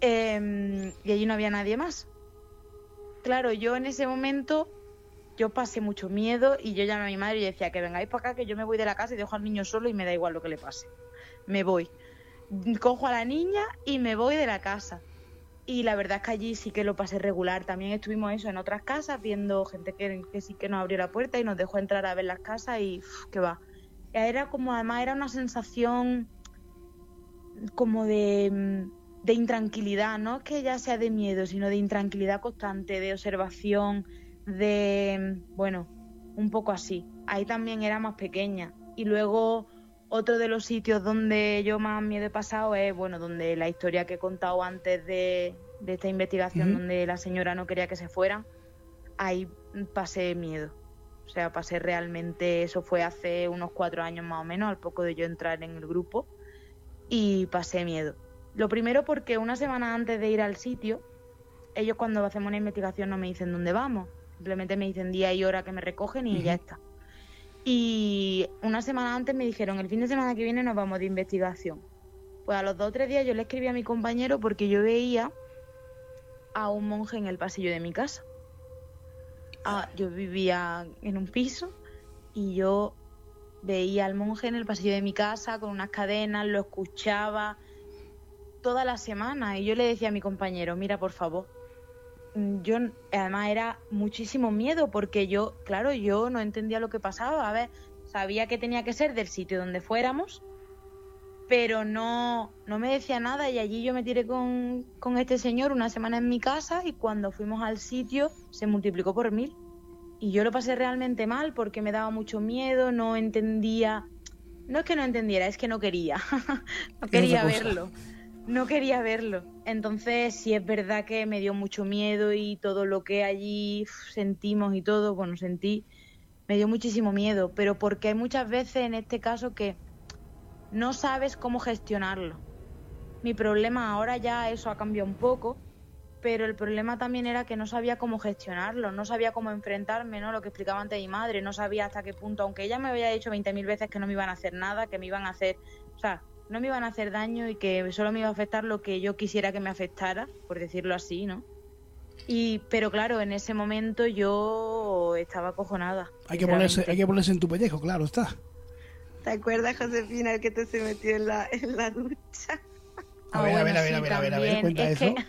eh, y allí no había nadie más. claro, yo en ese momento yo pasé mucho miedo y yo llamé a mi madre y decía que vengáis para acá, que yo me voy de la casa y dejo al niño solo y me da igual lo que le pase. Me voy. Cojo a la niña y me voy de la casa. Y la verdad es que allí sí que lo pasé regular. También estuvimos eso en otras casas, viendo gente que, sí que nos abrió la puerta y nos dejó entrar a ver las casas y que va. Era como, además, era una sensación como de, de intranquilidad, no que ya sea de miedo, sino de intranquilidad constante, de observación, de, bueno, un poco así. Ahí también era más pequeña. Y luego otro de los sitios donde yo más miedo he pasado es, bueno, donde la historia que he contado antes de, de esta investigación, donde la señora no quería que se fuera, ahí pasé miedo. O sea, pasé realmente, eso fue hace unos cuatro años más o menos, al poco de yo entrar en el grupo, y pasé miedo. Lo primero porque una semana antes de ir al sitio, ellos cuando hacemos una investigación no me dicen dónde vamos, simplemente me dicen día y hora que me recogen y ya está. Y una semana antes me dijeron, el fin de semana que viene nos vamos de investigación. Pues a los dos o tres días yo le escribí a mi compañero porque yo veía a un monje en el pasillo de mi casa. Ah, yo vivía en un piso y yo veía al monje en el pasillo de mi casa con unas cadenas, lo escuchaba toda la semana y yo le decía a mi compañero, mira por favor, yo además era muchísimo miedo porque yo, claro, yo no entendía lo que pasaba. A ver, sabía que tenía que ser del sitio donde fuéramos, pero no, no me decía nada y allí yo me tiré con, con este señor una semana en mi casa y cuando fuimos al sitio se multiplicó por mil. Y yo lo pasé realmente mal porque me daba mucho miedo, no entendía... No es que no entendiera, es que no quería. no quería verlo no quería verlo. Entonces, sí es verdad que me dio mucho miedo y todo lo que allí sentimos y todo, bueno, sentí, me dio muchísimo miedo, pero porque hay muchas veces en este caso que no sabes cómo gestionarlo. Mi problema ahora ya eso ha cambiado un poco, pero el problema también era que no sabía cómo gestionarlo, no sabía cómo enfrentarme, ¿no? Lo que explicaba antes mi madre, no sabía hasta qué punto, aunque ella me había dicho 20.000 veces que no me iban a hacer nada, que me iban a hacer, o sea, no me iban a hacer daño y que solo me iba a afectar lo que yo quisiera que me afectara, por decirlo así, ¿no? Y, pero claro, en ese momento yo estaba acojonada. Hay que ponerse, hay que ponerse en tu pellejo, claro está. ¿Te acuerdas, Josefina, el que te se metió en la, en la ducha? A ver, a ver, a ver, a ver, a ver, a ver, cuenta es eso. Que,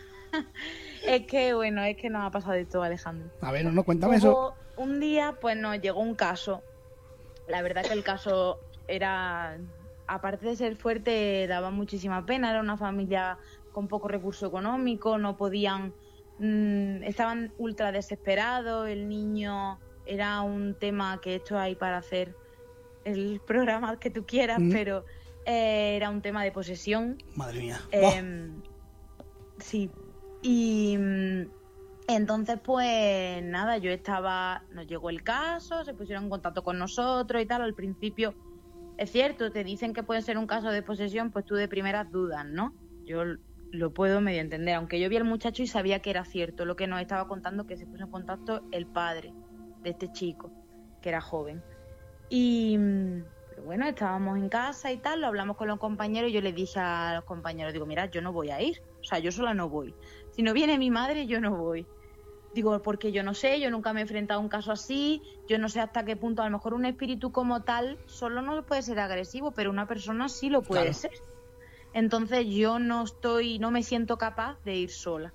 es que, bueno, es que nos ha pasado de todo, Alejandro. A ver, no, no, cuéntame eso. Un día, pues nos llegó un caso. La verdad que el caso era aparte de ser fuerte, daba muchísima pena. Era una familia con poco recurso económico, no podían, mm, estaban ultra desesperados. El niño era un tema que esto hay para hacer el programa que tú quieras, Mm. pero eh, era un tema de posesión. Madre mía. Em, sí. Y mm, entonces, pues nada, yo estaba, nos llegó el caso, se pusieron en contacto con nosotros y tal. Al principio, es cierto, te dicen que puede ser un caso de posesión, pues tú de primeras dudas, ¿no? Yo lo puedo medio entender, aunque yo vi al muchacho y sabía que era cierto lo que nos estaba contando, que se puso en contacto el padre de este chico, que era joven. Y bueno, estábamos en casa y tal, lo hablamos con los compañeros y yo les dije a los compañeros, digo, mira, yo no voy a ir, o sea, yo sola no voy. Si no viene mi madre, yo no voy. Digo, porque yo no sé, yo nunca me he enfrentado a un caso así, yo no sé hasta qué punto, a lo mejor un espíritu como tal solo no puede ser agresivo, pero una persona sí lo puede Claro. ser. Entonces yo no estoy, no me siento capaz de ir sola.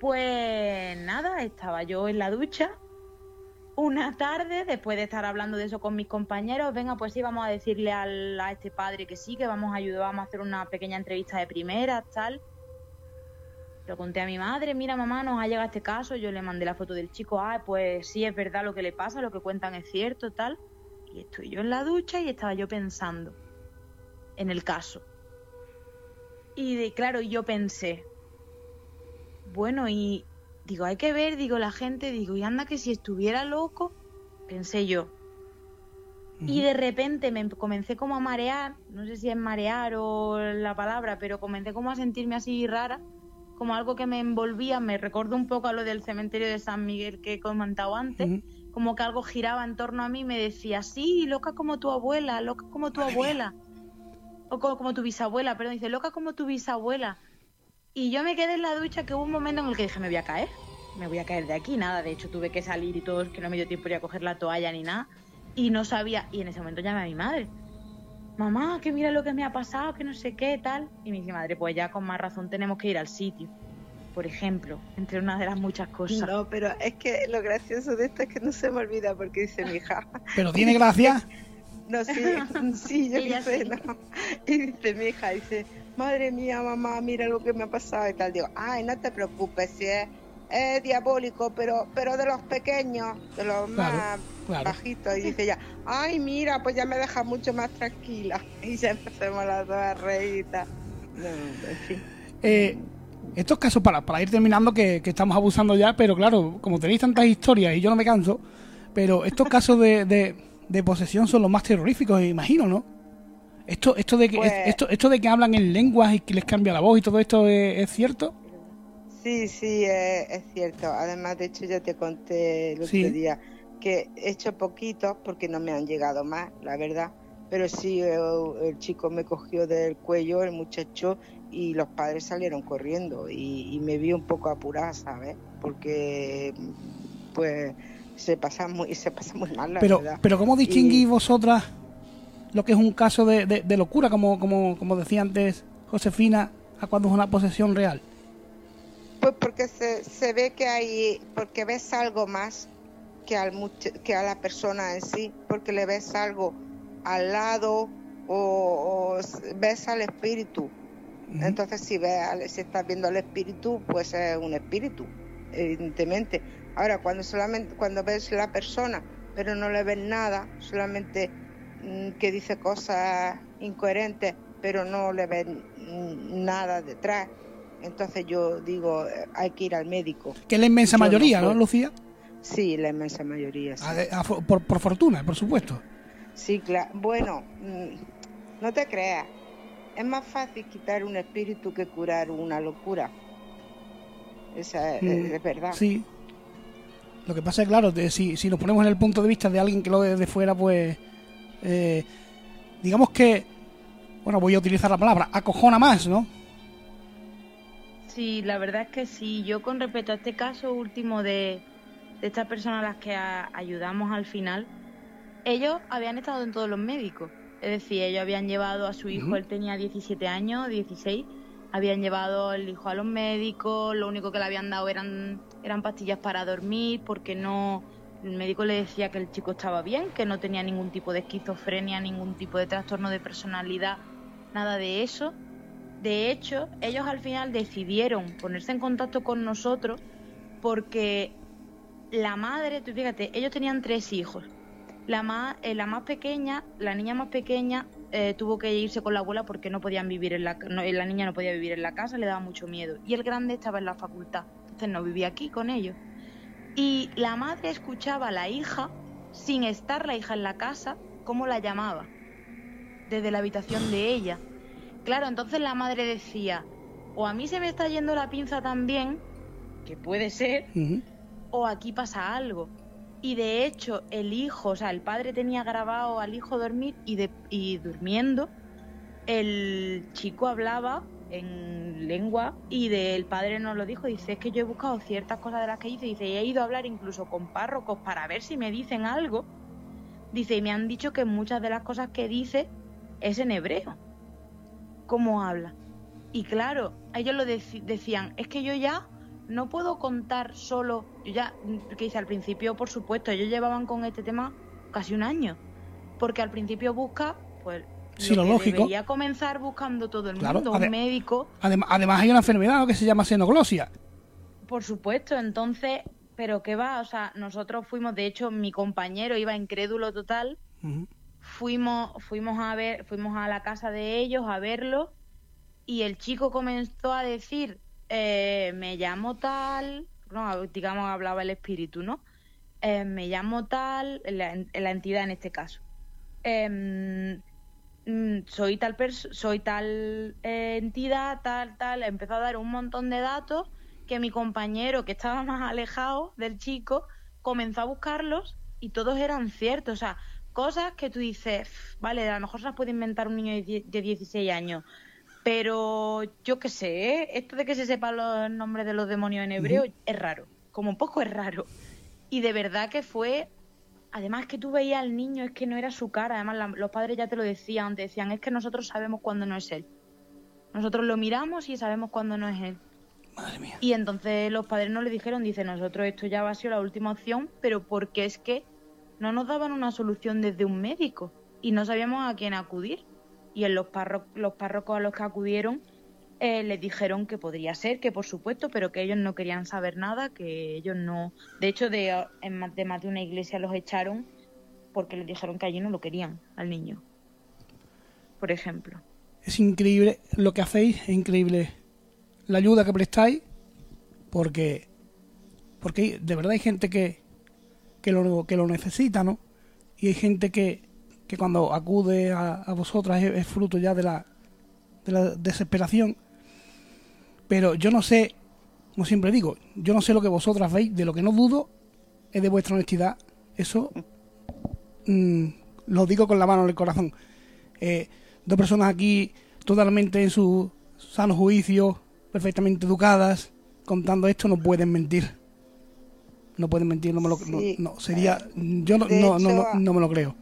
Pues nada, estaba yo en la ducha una tarde, después de estar hablando de eso con mis compañeros, venga, pues sí, vamos a decirle al- a este padre que sí, que vamos a ayudar, vamos a hacer una pequeña entrevista de primera, tal. Lo conté a mi madre, mira mamá, nos ha llegado este caso, yo le mandé la foto del chico, ah, pues sí, es verdad lo que le pasa, lo que cuentan es cierto, tal. Y estoy yo en la ducha y estaba yo pensando en el caso. Y de, claro, yo pensé, bueno, y digo, hay que ver, digo, la gente, digo, y anda que si estuviera loco, pensé yo. Y de repente me comencé como a marear, no sé si es marear o la palabra, pero comencé como a sentirme así rara, como algo que me envolvía, me recordó un poco a lo del cementerio de San Miguel que he comentado antes, como que algo giraba en torno a mí y me decía, sí, loca como tu abuela, loca como tu Madre mía. abuela. O como, como tu bisabuela, perdón, dice, loca como tu bisabuela. Y yo me quedé en la ducha que hubo un momento en el que dije, me voy a caer. me voy a caer de aquí, nada. De hecho, tuve que salir y todo, que no me dio tiempo de a coger la toalla ni nada. Y no sabía, y en ese momento llamé a mi madre. Mamá, que mira lo que me ha pasado, que no sé qué, tal. Y me dice, madre, pues ya con más razón tenemos que ir al sitio. Por ejemplo, entre una de las muchas cosas. No, pero es que lo gracioso de esto es que no se me olvida porque dice mi hija. Pero tiene gracia. No, sí, sí, yo qué sé, sí. no. Y dice mi hija, dice, madre mía, mamá, mira lo que me ha pasado y tal. Digo, ay, no te preocupes, si es, es diabólico, pero pero de los pequeños, de los más claro. bajitos. Y dice ella, ay, mira, pues ya me deja mucho más tranquila. Y ya empezamos las dos a reír en fin. Eh, estos casos, para, para ir terminando, que, que estamos abusando ya, pero claro, como tenéis tantas historias y yo no me canso, pero estos casos de, de, de posesión son los más terroríficos, imagino, ¿no? Esto, esto, de que, Pues- esto, esto de que hablan en lenguas y que les cambia la voz y todo esto es, es cierto. Sí, sí, es, es cierto. Además, de hecho, ya te conté el otro Sí. día que he hecho poquitos porque no me han llegado más, la verdad. Pero sí, el, el chico me cogió del cuello, el muchacho, y los padres salieron corriendo. Y, y me vi un poco apurada, ¿sabes? Porque, pues, se pasa muy, se pasa muy mal, la Pero, verdad. pero ¿cómo distinguís Y- vosotras lo que es un caso de, de- de locura, como, como, como decía antes Josefina, a cuando es una posesión real? Pues porque se, se ve que hay, porque ves algo más que, al que a la persona en sí, porque le ves algo al lado o, ves al espíritu. Entonces si ves, si estás viendo al espíritu, pues es un espíritu, evidentemente. Ahora cuando solamente cuando ves la persona, pero no le ves nada, solamente mm, que dice cosas incoherentes, pero no le ves mm, nada detrás. Entonces yo digo, eh, hay que ir al médico. Que es la inmensa Yo mayoría, ¿no. Lucía? Sí, la inmensa mayoría. Sí, A- a- por, por fortuna, por supuesto. Sí, claro. Bueno, mm, no te creas. Es más fácil quitar un espíritu que curar una locura. Esa es, Mm, es verdad. Sí. Lo que pasa es, claro, de- si, si nos ponemos en el punto de vista de alguien que lo ve desde fuera, pues. eh, digamos que. Bueno, voy a utilizar la palabra, acojona más, ¿no? Sí, la verdad es que sí. Yo con respecto a este caso último de, de estas personas a las que a- ayudamos al final, ellos habían estado en todos los médicos. Es decir, ellos habían llevado a su hijo, él tenía 17 años, 16, habían llevado al hijo a los médicos, lo único que le habían dado eran, eran pastillas para dormir porque no... El médico le decía que el chico estaba bien, que no tenía ningún tipo de esquizofrenia, ningún tipo de trastorno de personalidad, nada de eso. De hecho, ellos al final decidieron ponerse en contacto con nosotros porque la madre, tú fíjate, ellos tenían tres hijos. La más, eh, la más pequeña, la niña más pequeña, eh, tuvo que irse con la abuela porque no podían vivir en la, no, la niña no podía vivir en la casa, le daba mucho miedo. Y el grande estaba en la facultad, entonces no vivía aquí con ellos. Y la madre escuchaba a la hija, sin estar la hija en la casa, cómo la llamaba, desde la habitación de ella. Claro, entonces la madre decía, o a mí se me está yendo la pinza también, que puede ser, o aquí pasa algo. Y de hecho, el hijo, o sea, el padre tenía grabado al hijo dormir y, de, y durmiendo, el chico hablaba en lengua y del padre nos lo dijo. Dice, es que yo he buscado ciertas cosas de las que dice, dice, y he ido a hablar incluso con párrocos para ver si me dicen algo. Dice, y me han dicho que muchas de las cosas que dice es en hebreo. ¿Cómo habla? Y claro, ellos lo decían, es que yo ya no puedo contar solo, yo ya, que dice al principio, por supuesto, ellos llevaban con este tema casi un año, porque al principio busca, pues, Sí, lo que lógico. debería comenzar buscando todo el Claro, mundo, un médico, Adem- además, hay una enfermedad ¿no? que se llama xenoglosia. por supuesto, entonces, pero qué va, o sea, nosotros fuimos, de hecho, mi compañero iba incrédulo total. Fuimos, fuimos a ver, fuimos a la casa de ellos a verlo y el chico comenzó a decir, eh, me llamo tal, no, digamos hablaba el espíritu, ¿no? Eh, me llamo tal, la, en- la entidad en este caso. Em, mm, soy tal soy tal eh, entidad, tal, tal, empezó a dar un montón de datos que mi compañero, que estaba más alejado del chico, comenzó a buscarlos y todos eran ciertos. O sea, cosas que tú dices, "Pff, vale, a lo mejor se las puede inventar un niño de, de 16 años, pero yo qué sé, ¿eh? esto de que se sepan los nombres de los demonios en hebreo es raro. como un poco es raro. Y de verdad que fue, además que tú veías al niño, es que no era su cara, además la- los padres ya te lo decían, te decían, es que nosotros sabemos cuándo no es él. Nosotros lo miramos y sabemos cuándo no es él. Madre mía. Y entonces los padres nos le dijeron, dice, nosotros esto ya va a ser la última opción, pero porque es que no nos daban una solución desde un médico y no sabíamos a quién acudir. Y en los, párro- los párrocos a los que acudieron eh, les dijeron que podría ser, que por supuesto, pero que ellos no querían saber nada, que ellos no... De hecho, de, en más de más de una iglesia los echaron porque les dijeron que allí no lo querían al niño, por ejemplo. Es increíble lo que hacéis, es increíble la ayuda que prestáis, porque porque de verdad hay gente que, que, lo, que lo necesita, ¿no? Y hay gente que, que cuando acude a, vosotras es, es fruto ya de la, de la desesperación. Pero yo no sé, como siempre digo, yo no sé lo que vosotras veis, de lo que no dudo es de vuestra honestidad. Eso mm, lo digo con la mano en el corazón. Eh, dos personas aquí totalmente en su sano juicio, perfectamente educadas, contando esto, no pueden mentir. No pueden mentir, no me lo Sí. no, sería yo no, De no, no, hecho, no, no me lo creo.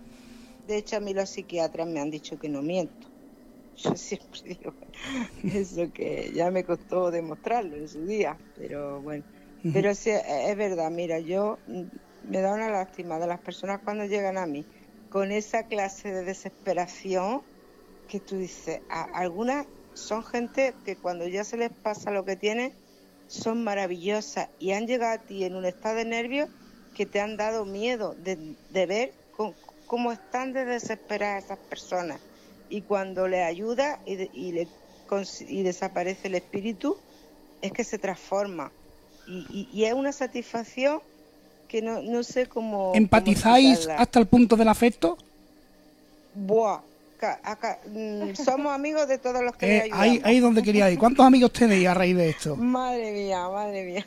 De hecho, a mí los psiquiatras me han dicho que no miento. Yo siempre digo eso que ya me costó demostrarlo en su día, pero bueno. Pero sí, es verdad, mira, yo mm, me da una lástima de las personas cuando llegan a mí con esa clase de desesperación que tú dices, a- algunas son gente que cuando ya se les pasa lo que tienen, son maravillosas y han llegado a ti en un estado de nervios que te han dado miedo de, de ver co- cómo están de desesperadas esas personas. Y cuando le ayuda y, de- y le, y desaparece el espíritu, es que se transforma. Y, y- y es una satisfacción que no, no sé cómo... ¿Empatizáis hasta el punto del afecto? Buah, acá, mm, somos amigos de todos los que Eh, ahí, ahí donde quería ir. ¿Cuántos amigos tenéis a raíz de esto? Madre mía, madre mía.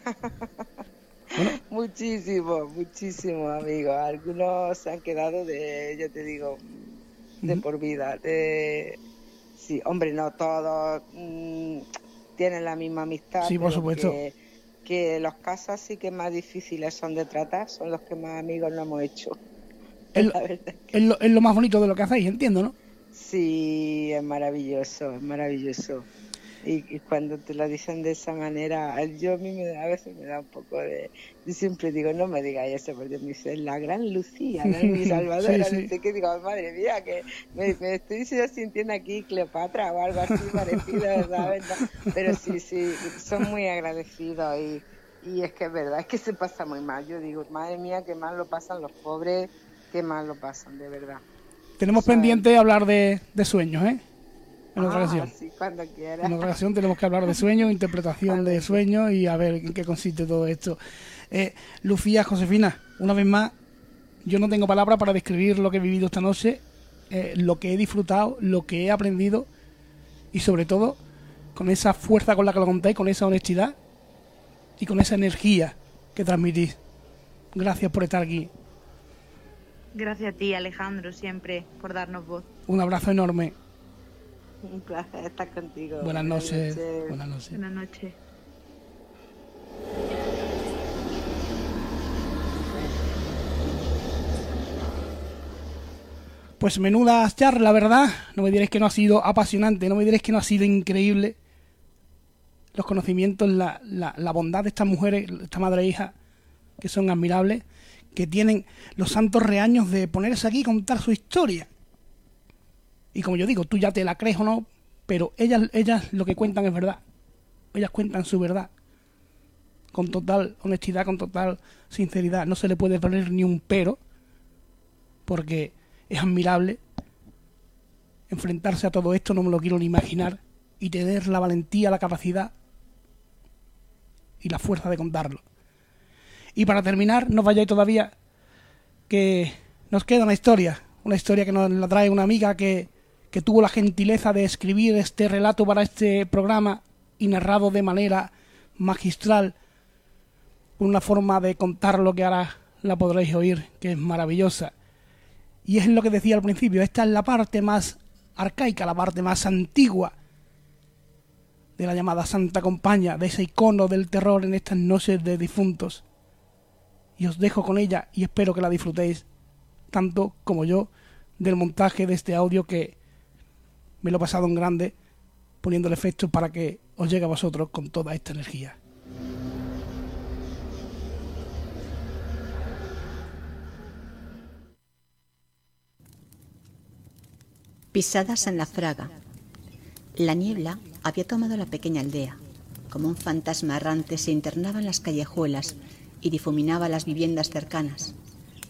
Muchísimos, muchísimos amigos. Algunos se han quedado de, yo te digo, de por vida. De... Sí, hombre, no todos mm, tienen la misma amistad. Sí, por supuesto. Que, que los casos así que más difíciles son de tratar, son los que más amigos nos hemos hecho. Es lo, es lo más bonito de lo que hacéis, entiendo, ¿no? Sí, es maravilloso, es maravilloso. Y, y cuando te lo dicen de esa manera, yo a mí me, a veces me da un poco de... Yo siempre digo, no me digáis eso, porque me dicen, la gran Lucía, ¿no? mi salvadora, Sí, sí. no sé qué, digo, madre mía, que me, me estoy yo sintiendo aquí Cleopatra o algo así parecido, ¿sabes? No, Pero sí, sí, son muy agradecidos y, y es que es verdad, es que se pasa muy mal. Yo digo, madre mía, qué mal lo pasan los pobres, qué mal lo pasan, de verdad. Tenemos pendiente hablar de, de sueños, ¿eh? En otra Ah, ocasión. sí, cuando quieras. En otra ocasión tenemos que hablar de sueños, interpretación de sueños y a ver en qué consiste todo esto. Eh, Lucía, Josefina, una vez más, yo no tengo palabras para describir lo que he vivido esta noche, eh, lo que he disfrutado, lo que he aprendido y sobre todo con esa fuerza con la que lo contáis, con esa honestidad y con esa energía que transmitís. Gracias por estar aquí. Gracias a ti, Alejandro, siempre por darnos voz. Un abrazo enorme. Un placer estar contigo. Buenas noches. Buenas noches. Buenas noches. Pues menuda charla, la verdad. No me diréis que no ha sido apasionante, no me diréis que no ha sido increíble. Los conocimientos, la, la, la bondad de estas mujeres, esta madre e hija, que son admirables, que tienen los santos reaños de ponerse aquí y contar su historia. Y como yo digo, tú ya te la crees o no, pero ellas, ellas lo que cuentan es verdad. Ellas cuentan su verdad. Con total honestidad, con total sinceridad. No se le puede poner ni un pero, porque es admirable enfrentarse a todo esto, no me lo quiero ni imaginar, y tener la valentía, la capacidad y la fuerza de contarlo. Y para terminar, no vayáis todavía, que nos queda una historia, una historia que nos la trae una amiga que, que tuvo la gentileza de escribir este relato para este programa y narrado de manera magistral, con una forma de contar lo que ahora la podréis oír, que es maravillosa. Y es lo que decía al principio, esta es la parte más arcaica, la parte más antigua de la llamada Santa Compaña, de ese icono del terror en estas noches de difuntos, y os dejo con ella y espero que la disfrutéis tanto como yo del montaje de este audio que me lo he pasado en grande poniendo el efecto para que os llegue a vosotros con toda esta energía. Pisadas en la fraga. La niebla había tomado la pequeña aldea. Como un fantasma errante se internaba en las callejuelas y difuminaba las viviendas cercanas.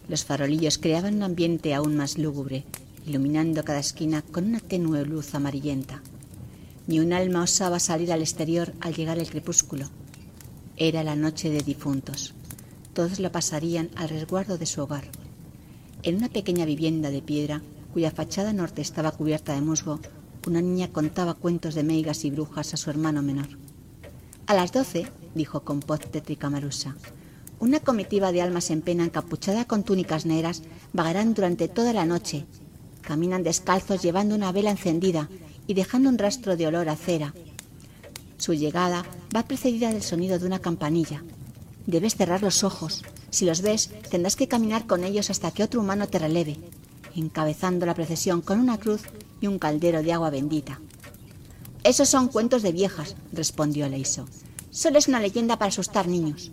Los farolillos creaban un ambiente aún más lúgubre, iluminando cada esquina con una tenue luz amarillenta. Ni un alma osaba salir al exterior al llegar el crepúsculo. Era la noche de difuntos. Todos la pasarían al resguardo de su hogar. En una pequeña vivienda de piedra cuya fachada norte estaba cubierta de musgo, una niña contaba cuentos de meigas y brujas a su hermano menor. A las doce, dijo con voz tétrica Marusa, una comitiva de almas en pena encapuchada con túnicas negras vagarán durante toda la noche. Caminan descalzos llevando una vela encendida y dejando un rastro de olor a cera. Su llegada va precedida del sonido de una campanilla. Debes cerrar los ojos. Si los ves, tendrás que caminar con ellos hasta que otro humano te releve encabezando la procesión con una cruz y un caldero de agua bendita. Esos son cuentos de viejas, respondió Leiso. Solo es una leyenda para asustar niños.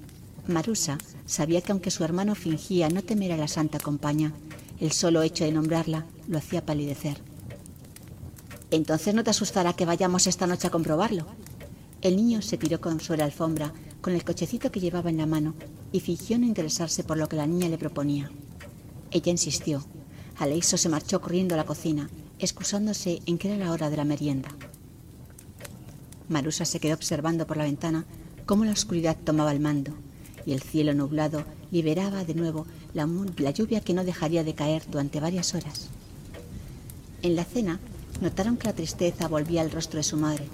Marusa sabía que aunque su hermano fingía no temer a la Santa Compañía, el solo hecho de nombrarla lo hacía palidecer. Entonces no te asustará que vayamos esta noche a comprobarlo. El niño se tiró con sobre la alfombra con el cochecito que llevaba en la mano y fingió no interesarse por lo que la niña le proponía. Ella insistió, Aleiso se marchó corriendo a la cocina, excusándose en que era la hora de la merienda. Marusa se quedó observando por la ventana cómo la oscuridad tomaba el mando y el cielo nublado liberaba de nuevo la, la lluvia que no dejaría de caer durante varias horas. En la cena notaron que la tristeza volvía al rostro de su madre.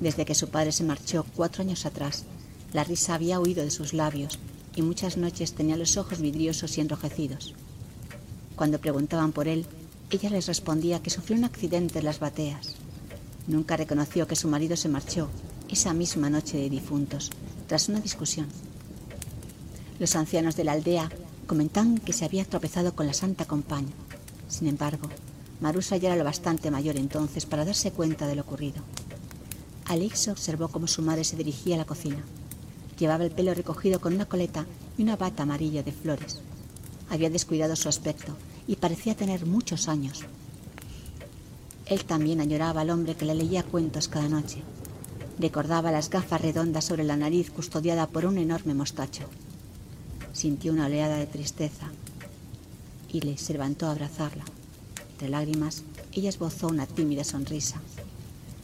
Desde que su padre se marchó cuatro años atrás, la risa había huido de sus labios y muchas noches tenía los ojos vidriosos y enrojecidos. Cuando preguntaban por él, ella les respondía que sufrió un accidente en las bateas. Nunca reconoció que su marido se marchó esa misma noche de difuntos, tras una discusión. Los ancianos de la aldea comentaban que se había tropezado con la Santa Compañía. Sin embargo, Marusa ya era lo bastante mayor entonces para darse cuenta de lo ocurrido. Alex observó cómo su madre se dirigía a la cocina. Llevaba el pelo recogido con una coleta y una bata amarilla de flores. Había descuidado su aspecto y parecía tener muchos años. Él también añoraba al hombre que le leía cuentos cada noche. Recordaba las gafas redondas sobre la nariz custodiada por un enorme mostacho. Sintió una oleada de tristeza y le se levantó a abrazarla. Entre lágrimas, ella esbozó una tímida sonrisa.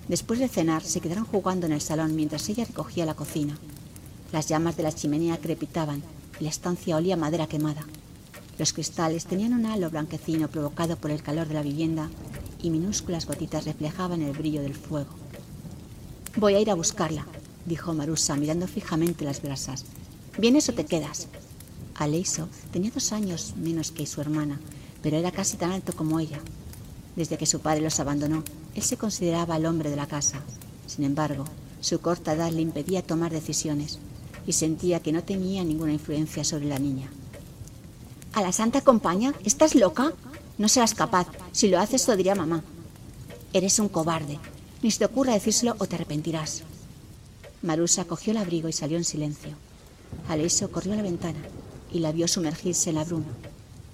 Después de cenar, se quedaron jugando en el salón mientras ella recogía la cocina. Las llamas de la chimenea crepitaban y la estancia olía madera quemada. Los cristales tenían un halo blanquecino provocado por el calor de la vivienda y minúsculas gotitas reflejaban el brillo del fuego. Voy a ir a buscarla, dijo Marusa mirando fijamente las brasas. ¿Vienes o te quedas? Aleiso tenía dos años menos que su hermana, pero era casi tan alto como ella. Desde que su padre los abandonó, él se consideraba el hombre de la casa. Sin embargo, su corta edad le impedía tomar decisiones y sentía que no tenía ninguna influencia sobre la niña. ¿A la Santa Compañía? ¿Estás loca? No serás capaz. Si lo haces, lo diría mamá. Eres un cobarde. Ni se te ocurra decírselo o te arrepentirás. Marusa cogió el abrigo y salió en silencio. Aleiso corrió a la ventana y la vio sumergirse en la bruma.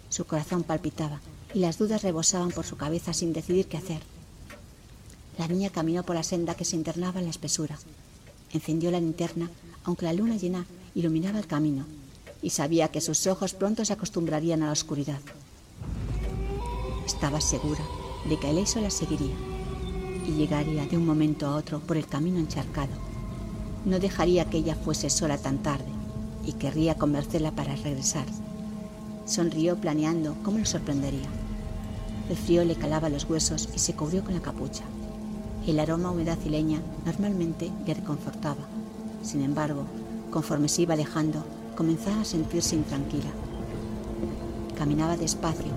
Su corazón palpitaba y las dudas rebosaban por su cabeza sin decidir qué hacer. La niña caminó por la senda que se internaba en la espesura. Encendió la linterna, aunque la luna llena iluminaba el camino y sabía que sus ojos pronto se acostumbrarían a la oscuridad. Estaba segura de que Eleiso la seguiría y llegaría de un momento a otro por el camino encharcado. No dejaría que ella fuese sola tan tarde y querría convencerla para regresar. Sonrió planeando cómo lo sorprendería. El frío le calaba los huesos y se cubrió con la capucha. El aroma humedad y leña normalmente le reconfortaba. Sin embargo, conforme se iba alejando, comenzaba a sentirse intranquila. Caminaba despacio,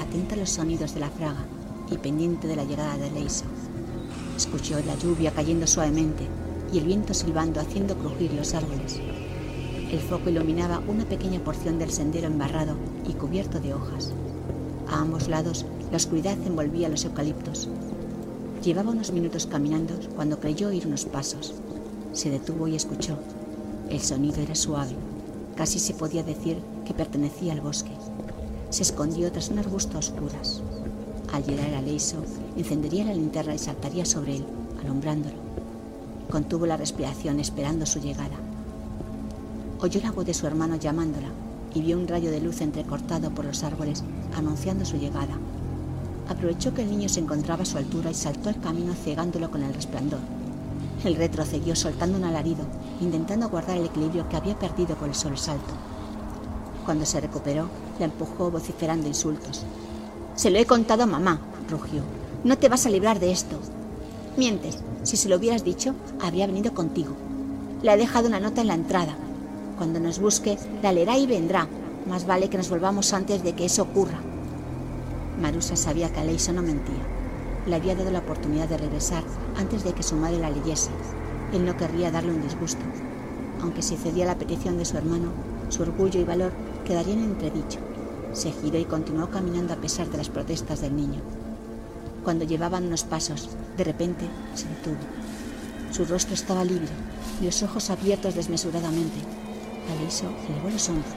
atenta a los sonidos de la fraga y pendiente de la llegada de Leisa. Escuchó la lluvia cayendo suavemente y el viento silbando haciendo crujir los árboles. El foco iluminaba una pequeña porción del sendero embarrado y cubierto de hojas. A ambos lados, la oscuridad envolvía los eucaliptos. Llevaba unos minutos caminando cuando creyó oír unos pasos. Se detuvo y escuchó. El sonido era suave. Casi se podía decir que pertenecía al bosque. Se escondió tras un arbusto a oscuras. Al llegar a Leiso, encendería la linterna y saltaría sobre él, alumbrándolo. Contuvo la respiración esperando su llegada. Oyó la voz de su hermano llamándola y vio un rayo de luz entrecortado por los árboles anunciando su llegada. Aprovechó que el niño se encontraba a su altura y saltó al camino cegándolo con el resplandor. Él retrocedió soltando un alarido, intentando guardar el equilibrio que había perdido con el salto. Cuando se recuperó, la empujó vociferando insultos. Se lo he contado a mamá, rugió. No te vas a librar de esto. Mientes. Si se lo hubieras dicho, habría venido contigo. Le ha dejado una nota en la entrada. Cuando nos busque, la y vendrá. Más vale que nos volvamos antes de que eso ocurra. Marusa sabía que Aleiso no mentía. Le había dado la oportunidad de regresar antes de que su madre la leyese. Él no querría darle un disgusto. Aunque si cedía la petición de su hermano, su orgullo y valor quedarían en entredicho. Se giró y continuó caminando a pesar de las protestas del niño. Cuando llevaban unos pasos, de repente se detuvo. Su rostro estaba libre y los ojos abiertos desmesuradamente. Aliso elevó los hombros,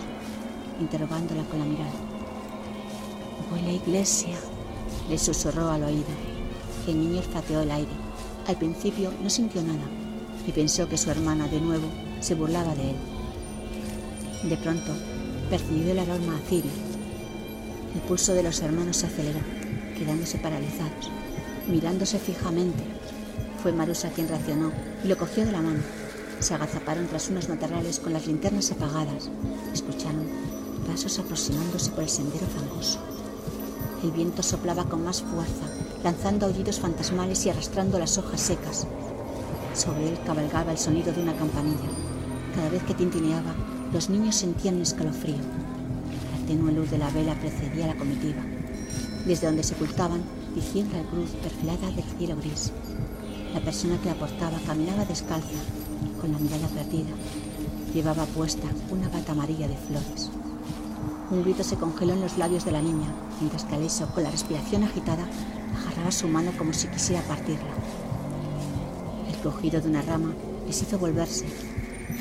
interrogándola con la mirada. Voy a la iglesia, le susurró al oído. El niño olfateó el aire. Al principio no sintió nada y pensó que su hermana de nuevo se burlaba de él. De pronto percibió el aroma a cirio. El pulso de los hermanos se aceleró, quedándose paralizados, mirándose fijamente. Fue Marusa quien reaccionó y lo cogió de la mano. Se agazaparon tras unos matorrales con las linternas apagadas. Escucharon pasos aproximándose por el sendero fangoso. El viento soplaba con más fuerza, lanzando aullidos fantasmales y arrastrando las hojas secas. Sobre él cabalgaba el sonido de una campanilla. Cada vez que tintineaba, los niños sentían un escalofrío. La tenue luz de la vela precedía la comitiva. Desde donde se ocultaban, diciendo la cruz perfilada del cielo gris. La persona que la portaba caminaba descalza, con la mirada perdida. Llevaba puesta una bata amarilla de flores. Un grito se congeló en los labios de la niña, mientras que con la respiración agitada, agarraba su mano como si quisiera partirla. El cogido de una rama les hizo volverse.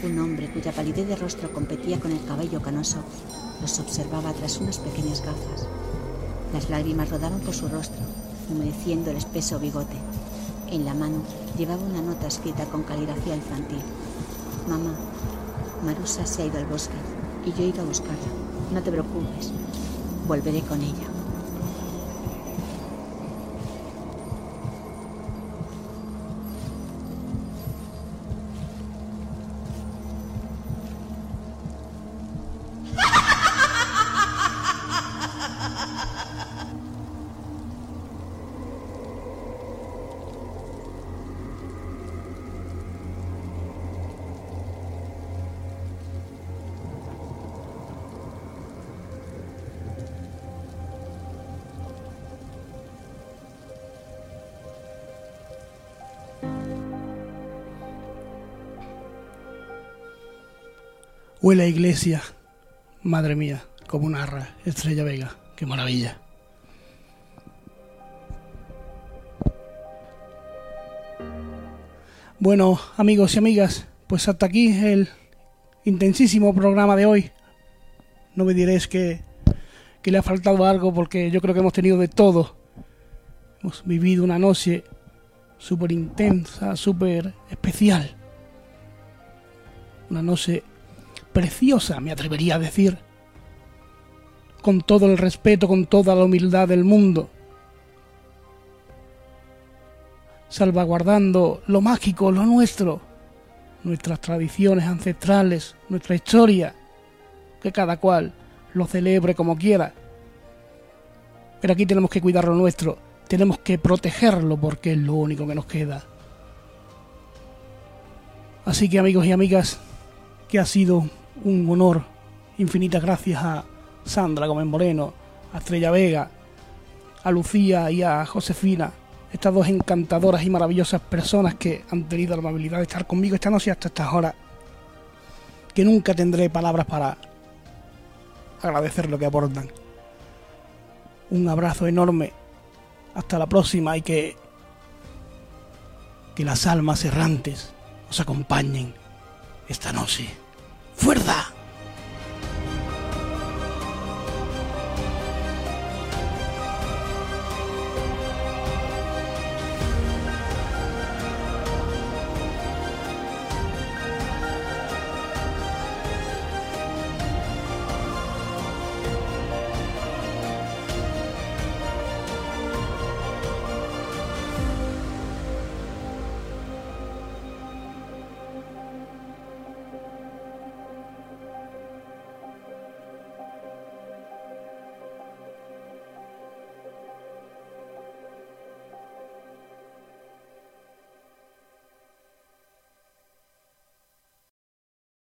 Un hombre cuya palidez de rostro competía con el cabello canoso los observaba tras unas pequeñas gafas. Las lágrimas rodaban por su rostro, humedeciendo el espeso bigote. En la mano llevaba una nota escrita con caligrafía infantil. Mamá, Marusa se ha ido al bosque y yo he ido a buscarla. No te preocupes, volveré con ella. Huele a iglesia. Madre mía, como narra Estrella Vega. Qué maravilla. Bueno, amigos y amigas, pues hasta aquí el intensísimo programa de hoy. No me diréis que, que le ha faltado algo porque yo creo que hemos tenido de todo. Hemos vivido una noche súper intensa, súper especial. Una noche preciosa, me atrevería a decir, con todo el respeto, con toda la humildad del mundo, salvaguardando lo mágico, lo nuestro, nuestras tradiciones ancestrales, nuestra historia, que cada cual lo celebre como quiera. Pero aquí tenemos que cuidar lo nuestro, tenemos que protegerlo porque es lo único que nos queda. Así que amigos y amigas, que ha sido un honor. Infinitas gracias a Sandra Gómez Moreno, a Estrella Vega, a Lucía y a Josefina, estas dos encantadoras y maravillosas personas que han tenido la amabilidad de estar conmigo esta noche hasta estas horas, que nunca tendré palabras para agradecer lo que aportan. Un abrazo enorme, hasta la próxima y que, que las almas errantes os acompañen esta noche. ¡Fuerza!